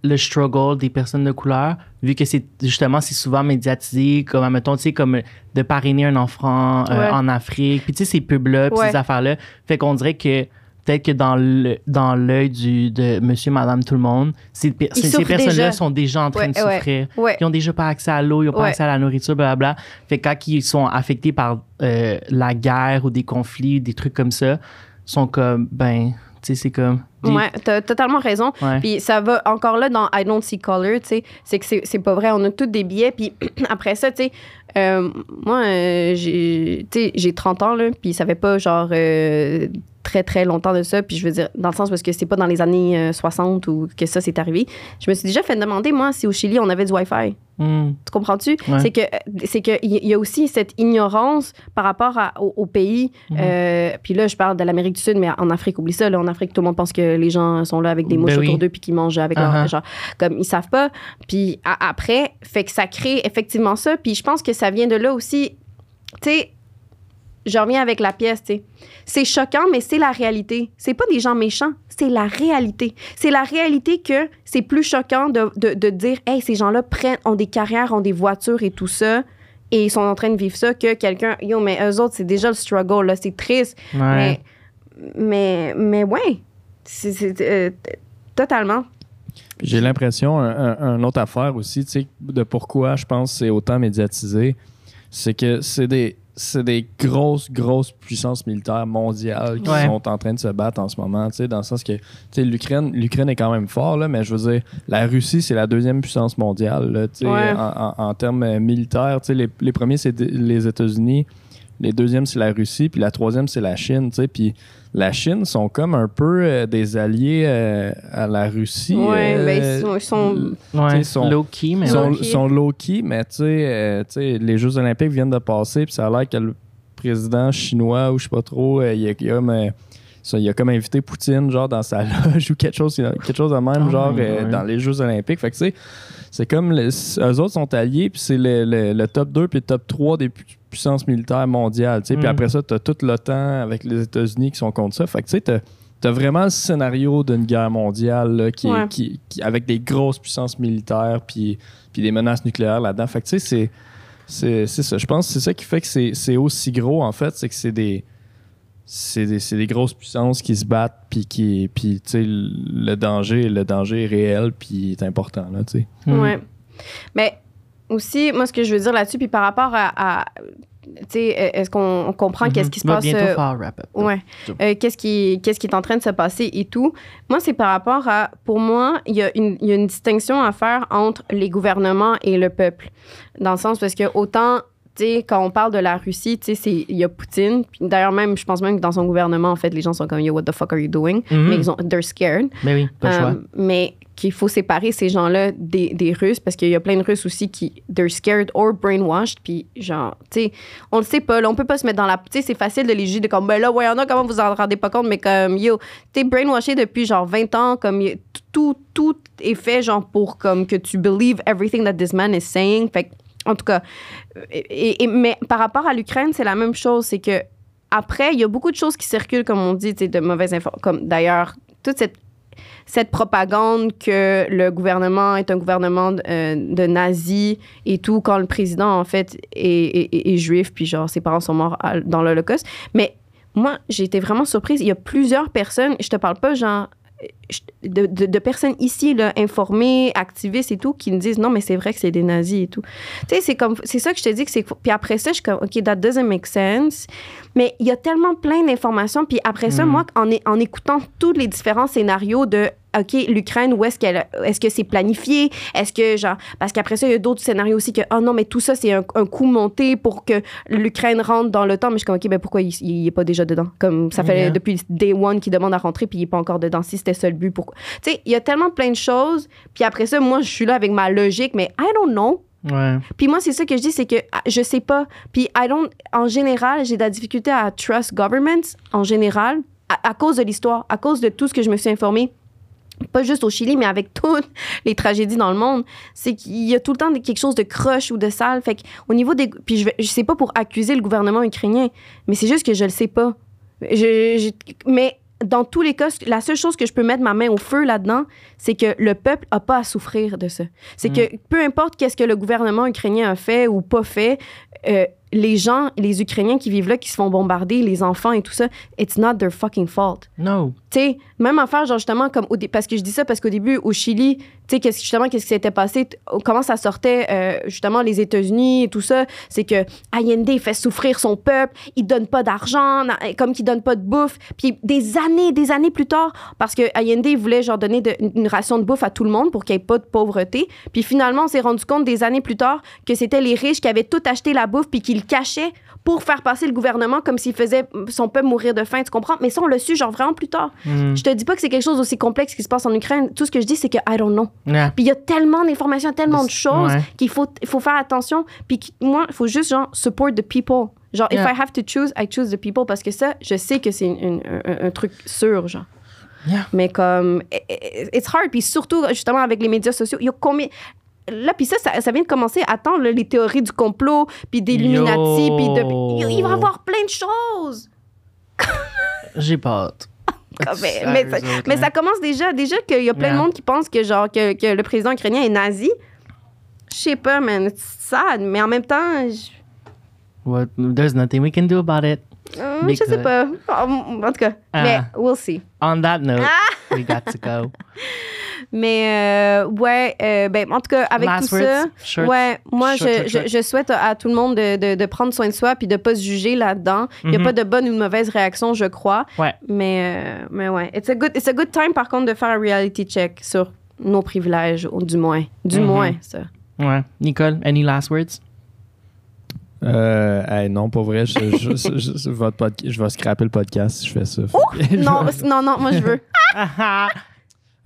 S2: le struggle des personnes de couleur, vu que c'est justement c'est souvent médiatisé, comme mettons, tu sais, comme de parrainer un enfant euh,
S1: Ouais.
S2: en Afrique, puis tu sais ces pubs là, puis
S1: Ouais.
S2: ces affaires là, fait qu'on dirait que peut-être que dans le dans l'œil du de Monsieur, Madame, tout le monde, ces, personnes-là sont déjà en train
S1: Ouais,
S2: de souffrir. Ils ont déjà pas accès à l'eau, ils ont pas accès à la nourriture, blablabla. Fait que quand ils sont affectés par euh, la guerre ou des conflits, des trucs comme ça, sont comme, ben, tu sais, c'est comme.
S1: Ouais, t'as totalement raison.
S2: Ouais.
S1: Puis ça va encore là dans I don't see color, tu sais. C'est que c'est- pas vrai. On a tous des billets. Puis après ça, tu sais, euh, moi, euh, j'ai 30 ans, là. Puis ça fait pas genre euh, très, très longtemps de ça. Puis je veux dire, dans le sens parce que c'est pas dans les années euh, 60 ou que ça s'est arrivé. Je me suis déjà fait demander, moi, si au Chili, on avait du Wi-Fi.
S2: Hmm.
S1: Tu comprends-tu?
S2: Ouais.
S1: C'est que c'est que il y a aussi cette ignorance par rapport à- au, au pays.
S2: Mhm.
S1: Euh, puis là, je parle de l'Amérique du Sud, mais en Afrique, oublie ça. Là, en Afrique, tout le monde pense que les gens sont là avec des mouches
S2: Ben oui.
S1: autour d'eux puis qu'ils mangent avec leur
S2: Uh-huh.
S1: genre comme ils savent pas. Puis après, fait que ça crée effectivement ça. Puis je pense que ça vient de là aussi. Tu sais, je reviens avec la pièce, tu sais. C'est choquant, mais c'est la réalité. C'est pas des gens méchants, c'est la réalité. C'est la réalité que c'est plus choquant de, de, de dire, hey, ces gens-là prennent, ont des carrières, ont des voitures et tout ça, et ils sont en train de vivre ça, que quelqu'un, yo, mais eux autres, c'est déjà le struggle, là, c'est triste.
S2: Ouais.
S1: Mais, mais, mais ouais, c'est euh, totalement.
S3: J'ai l'impression, un, un- autre affaire aussi, tu sais, de pourquoi je pense que c'est autant médiatisé, c'est que c'est des, c'est des grosses, grosses puissances militaires mondiales qui
S2: Ouais.
S3: sont en train de se battre en ce moment, tu sais, dans le sens que, tu sais, l'Ukraine, l'Ukraine est quand même fort, là, mais je veux dire, la Russie, c'est la deuxième puissance mondiale, là, tu sais,
S1: Ouais.
S3: en, en- en termes euh, militaires, tu sais, les, les premiers, c'est les États-Unis, les deuxièmes, c'est la Russie, puis la troisième, c'est la Chine, tu sais, puis la Chine sont comme un peu euh, des alliés euh, à la Russie.
S1: Ouais,
S3: euh,
S1: ben, ils sont-
S2: Ouais. Low-key, mais
S3: ils sont,
S1: Low-key.
S3: sont mais tu sais, euh, les Jeux olympiques viennent de passer, puis ça a l'air que le président chinois, ou je sais pas trop, il, a, il a comme, ça, il a comme invité Poutine, genre, dans sa loge ou quelque chose, quelque chose de même,
S2: Oh
S3: genre, euh, dans les Jeux olympiques. Fait que, tu sais, c'est comme, les, eux autres sont alliés, puis c'est le, le- le top 2 puis le top 3 des pu- puissances militaires mondiales, tu sais. Puis
S2: Mm.
S3: après ça, t'as toute l'OTAN avec les États-Unis qui sont contre ça. Fait que, tu sais, t'as T'as vraiment le scénario d'une guerre mondiale là, qui, est- qui- qui- avec des grosses puissances militaires puis, puis des menaces nucléaires là-dedans. Fait que tu sais, c'est, ça. Je pense que c'est ça qui fait que c'est, aussi gros, en fait, c'est que c'est des, c'est des, des grosses puissances qui se battent puis qui puis tu sais le danger le danger est réel puis est important là tu sais.
S1: Ouais. Mais aussi, moi, ce que je veux dire là-dessus, puis par rapport à. à, tu sais, est-ce qu'on on comprend qu'est-ce qui se
S2: va
S1: passe.
S2: bientôt
S1: euh,
S2: faire un wrap-up.
S1: Ouais. Euh, qu'est-ce qui qu'est-ce qui est en train de se passer et tout. Moi, c'est par rapport à pour moi, y, il y a une distinction à faire entre les gouvernements et le peuple. Dans le sens parce que autant tu sais, quand on parle de la Russie, tu il y a Poutine. D'ailleurs, même, je pense même que dans son gouvernement, en fait, les gens sont comme, yo, what the fuck are you doing?
S2: Mhm.
S1: Mais ils ont, they're scared.
S2: Mais oui, pas le choix.
S1: Euh, mais qu'il faut séparer ces gens-là des, des Russes parce qu'il y a plein de Russes aussi qui they're scared or brainwashed puis genre tu sais on le sait pas là on peut pas se mettre dans la tu sais c'est facile de les juger de comme ben là ouais en a comment vous en rendez pas compte mais comme yo t'es brainwashé depuis genre 20 ans comme tout tout est fait genre pour comme que tu believe everything that this man is saying fait que, en tout cas et, et- mais par rapport à l'Ukraine c'est la même chose c'est que après il y a beaucoup de choses qui circulent comme on dit de mauvaises informations comme d'ailleurs toute cette cette propagande que le gouvernement est un gouvernement euh, de nazis et tout, quand le président, en fait, est, est- juif, puis genre, ses parents sont morts dans l'Holocauste. Mais moi, j'ai été vraiment surprise. Il y a plusieurs personnes, je te parle pas, genre, de, de- personnes ici, là, informées, activistes et tout, qui me disent non, mais c'est vrai que c'est des nazis et tout. Tu sais, c'est comme, c'est ça que je te dis que c'est. Puis après ça, je suis comme, OK, that doesn't make sense. Mais il y a tellement plein d'informations. Puis après ça,
S2: Mhm.
S1: moi, en, en écoutant tous les différents scénarios de OK, l'Ukraine, où est-ce qu'elle est-ce que c'est planifié? Est-ce que genre parce qu'après ça, il y a d'autres scénarios aussi que oh non, mais tout ça c'est un, un coup monté pour que l'Ukraine rentre dans l'OTAN. Mais je suis comme OK, ben pourquoi il, il est pas déjà dedans? Comme ça fait
S2: Yeah.
S1: depuis day one qu'il demande à rentrer puis il est pas encore dedans. Si c'était ça le but, pourquoi? Tu sais, il y a tellement plein de choses. Puis après ça, moi, je suis là avec ma logique, mais I don't know.
S2: Ouais.
S1: Puis moi, c'est ça que je dis, c'est que ah, je sais pas. Puis I don't, en général, j'ai de la difficulté à trust governments, en général, à, cause de l'histoire, à cause de tout ce que je me suis informée. Pas juste au Chili, mais avec toutes les tragédies dans le monde. C'est qu'il y a tout le temps quelque chose de croche ou de sale. Fait au niveau des. Puis je, je sais pas pour accuser le gouvernement ukrainien, mais c'est juste que je le sais pas. Je- mais dans tous les cas, la seule chose que je peux mettre ma main au feu là-dedans, c'est que le peuple a pas à souffrir de ça. C'est que peu importe qu'est-ce que le gouvernement ukrainien a fait ou pas fait, euh, les gens, les Ukrainiens qui vivent là, qui se font bombarder, les enfants et tout ça, it's not their fucking fault.
S2: No.
S1: Tu sais, même affaire, genre justement, comme au parce que je dis ça parce qu'au début, au Chili, tu sais, justement, qu'est-ce qui s'était passé, comment ça sortait, euh, justement, les États-Unis et tout ça, c'est que Allende fait souffrir son peuple, il donne pas d'argent, na- comme qu'il donne pas de bouffe. Puis des années, des années plus tard, parce que Allende voulait genre donner de- une ration de bouffe à tout le monde pour qu'il n'y ait pas de pauvreté. Puis finalement, on s'est rendu compte des années plus tard que c'était les riches qui avaient tout acheté la bouffe puis qui le cachaient pour faire passer le gouvernement comme s'il faisait son peuple mourir de faim, tu comprends? Mais ça, on l'a su genre vraiment plus tard.
S2: Mm.
S1: Je te dis pas que c'est quelque chose aussi complexe qui se passe en Ukraine. Tout ce que je dis, c'est que I don't know.
S2: Yeah.
S1: Puis il y a tellement d'informations, tellement de choses
S2: Ouais.
S1: qu'il faut, faut faire attention. Puis moi, il faut juste, genre, support the people. Genre, if. I have to choose, I choose the people. Parce que ça, je sais que c'est un, un truc sûr, genre.
S2: Yeah.
S1: Mais comme, i- i- it's hard. Puis surtout, justement, avec les médias sociaux, il y a combien... Là, puis ça, ça, ça vient de commencer. Attends, là, les théories du complot, puis d'Illuminati,
S2: Yo.
S1: puis de... Il va y avoir plein de choses.
S2: J'ai pas hâte.
S1: Mais, mais ça,
S2: autres,
S1: mais
S2: hein.
S1: ça commence déjà. Déjà qu'il y a plein de monde qui pense que, genre, que, que le président ukrainien est nazi. Je sais pas, man. It's sad. Mais en même temps,
S2: What? There's nothing we can do about it.
S1: Euh, je sais pas. En, en tout cas,
S2: Ah.
S1: mais we'll see.
S2: On that note,
S1: Ah!
S2: we got to go.
S1: Mais euh, ouais, euh, ben, en tout cas, avec
S2: Last
S1: tout
S2: words?
S1: ça,
S2: Short-
S1: ouais, moi,
S2: short,
S1: je,
S2: short,
S1: je- je souhaite à tout le monde de, de- de prendre soin de soi puis de pas se juger là-dedans. Il n'y a
S2: Mhm.
S1: pas de bonne ou de mauvaise réaction, je crois.
S2: Ouais.
S1: Mais, euh, mais ouais, it's a, good, it's a good time, par contre, de faire un reality check sur nos privilèges, ou du moins. Du
S2: Mhm.
S1: moins, ça.
S2: Ouais. Nicole, any last words?
S3: Euh, hey, non pas vrai je, je, je- je- votre podca- je vais scraper le podcast si je fais ça
S1: Non, non, non, moi, je veux.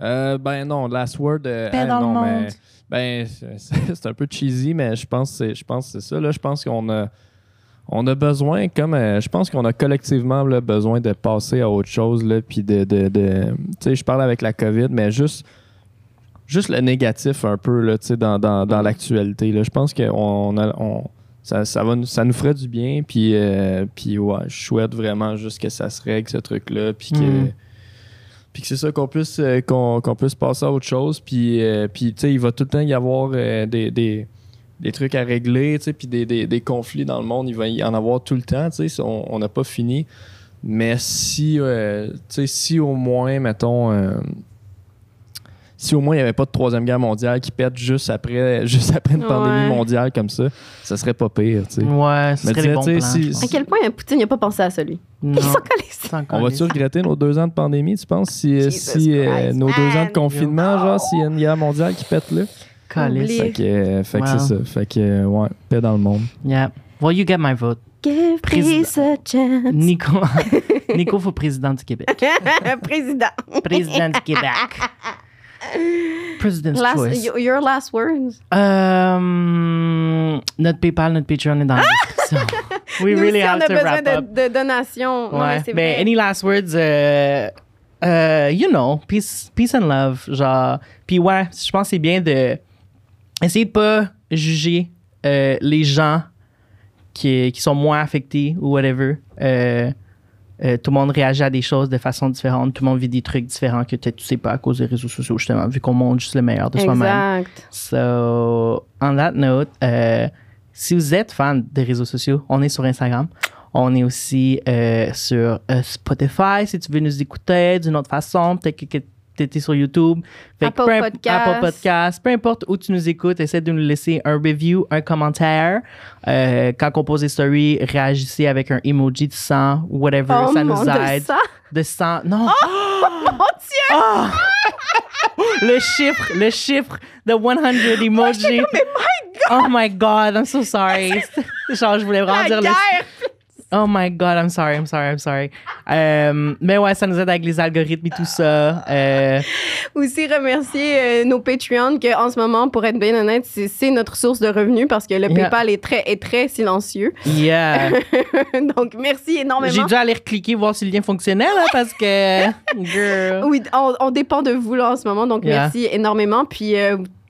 S3: Euh, ben non, Last Word. euh,
S2: Paix
S3: hey,
S2: dans le
S3: non,
S2: monde.
S3: ben, c'est c'est un peu cheesy, mais je pense que c'est- je pense que c'est ça. Là, je pense qu'on a, on a besoin, comme euh, je pense qu'on a collectivement là, besoin de passer à autre chose. Là, puis de, de, de- tu sais, je parle avec la COVID, mais juste, juste le négatif un peu là, tu sais, dans, dans, dans l'actualité. là. Je pense que on, a- on- ça, ça, va, nous- ça nous ferait du bien. Puis, euh, puis ouais, je souhaite vraiment juste que ça se règle, ce truc-là. Puis que
S2: Mm.
S3: puis que c'est ça qu'on puisse, euh, qu'on, qu'on puisse passer à autre chose. Puis, euh, puis tu sais, il va tout le temps y avoir euh, des, des, des trucs à régler, tu sais, puis des, des, des conflits dans le monde. Il va y en avoir tout le temps, tu sais. On n'a pas fini. Mais si, euh, tu sais, si au moins, mettons, si au moins il n'y avait pas de troisième guerre mondiale qui pète juste après, juste après une
S1: Ouais.
S3: pandémie mondiale comme ça, ça serait pas pire, tu sais.
S2: Ouais,
S3: Mais
S2: serait des bons plans,
S3: si-.
S1: À quel point Poutine n'a pas pensé à ça, lui?
S2: Non,
S1: Ils sont collés.
S2: c'est encore
S3: On va-tu regretter nos deux ans de pandémie, tu penses, si, euh, si euh, nos deux ans de confinement, genre, s'il y a une guerre mondiale qui pète là?
S1: Oublie.
S3: Fait que, euh, fait que c'est ça. Fait que, euh, ouais, paix dans le monde.
S2: Yeah. Well, you get my vote.
S1: Give
S2: Président.
S1: peace a chance.
S2: Nico, Nico, faut président du Québec.
S1: Président.
S2: Président du Québec. President's
S1: Last,
S2: choice.
S1: y- your last words.
S2: Euh, notre PayPal, notre Patreon est dans la description. We
S1: Nous
S2: really
S1: aussi,
S2: have
S1: on a
S2: to
S1: besoin
S2: wrap
S1: de,
S2: up.
S1: de donations. Non, mais c'est vrai.
S2: any last words? euh, euh, you know, peace, peace and love. Genre, puis ouais, je pense que c'est bien de essayer de pas juger euh, les gens qui, qui sont moins affectés ou whatever. Euh, euh, tout le monde réagit à des choses de façon différente. Tout le monde vit des trucs différents que peut-être tu sais pas à cause des réseaux sociaux, justement, vu qu'on montre juste le meilleur de soi-même.
S1: Exact.
S2: So, on that note, euh, si vous êtes fan des réseaux sociaux, on est sur Instagram. On est aussi euh, sur Spotify si tu veux nous écouter d'une autre façon. Peut-être que tu étais sur YouTube. Fait
S1: Apple
S2: peu
S1: Podcast.
S2: Apple Podcast. Peu importe où tu nous écoutes, essaie de nous laisser un review, un commentaire. Euh, quand on pose des stories, réagissez avec un emoji de sang, whatever.
S1: Oh
S2: ça nous aide.
S1: ça.
S2: De sang. Non.
S1: Mon Dieu!
S2: Ah! le chiffre, le chiffre de 100 emoji. Oh my god, I'm so sorry. Genre, je voulais vraiment
S1: La
S2: dire le. Oh my god, I'm sorry, I'm sorry, I'm sorry. Euh, mais ouais, ça nous aide avec les algorithmes et tout ça. Euh,
S1: Aussi remercier euh, nos Patreons que en ce moment, pour être bien honnête, c'est notre source de revenus parce que le
S2: Yeah.
S1: PayPal est très, est très silencieux.
S2: yeah.
S1: Donc, merci
S2: J'ai
S1: énormément.
S2: dû aller recliquer voir si le lien fonctionnait là parce que. Girl.
S1: Oui, on, on dépend de vous là en ce moment, donc
S2: Yeah.
S1: merci énormément. Puis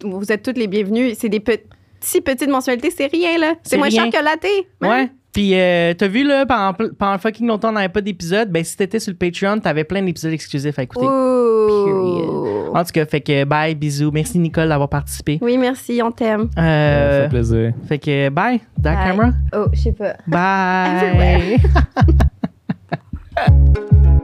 S1: vous êtes toutes les bienvenues. C'est des petits petites mensualités, c'est rien là. C'est
S2: C'est
S1: moins
S2: rien.
S1: cher que la thé.
S2: Ouais. Puis, euh, t'as vu, là, pendant, pendant fucking longtemps, on n'avait pas d'épisode. Ben, si t'étais sur le Patreon, t'avais plein d'épisodes exclusifs à écouter.
S1: Ouh.
S2: En tout cas, fait que bye, bisous. Merci, Nicole, d'avoir participé.
S1: Oui, merci, on t'aime.
S3: Ça
S2: Euh,
S3: fait plaisir.
S2: fait que bye, that
S1: Bye.
S2: camera.
S1: Oh, je sais pas.
S2: Bye.
S1: Everywhere.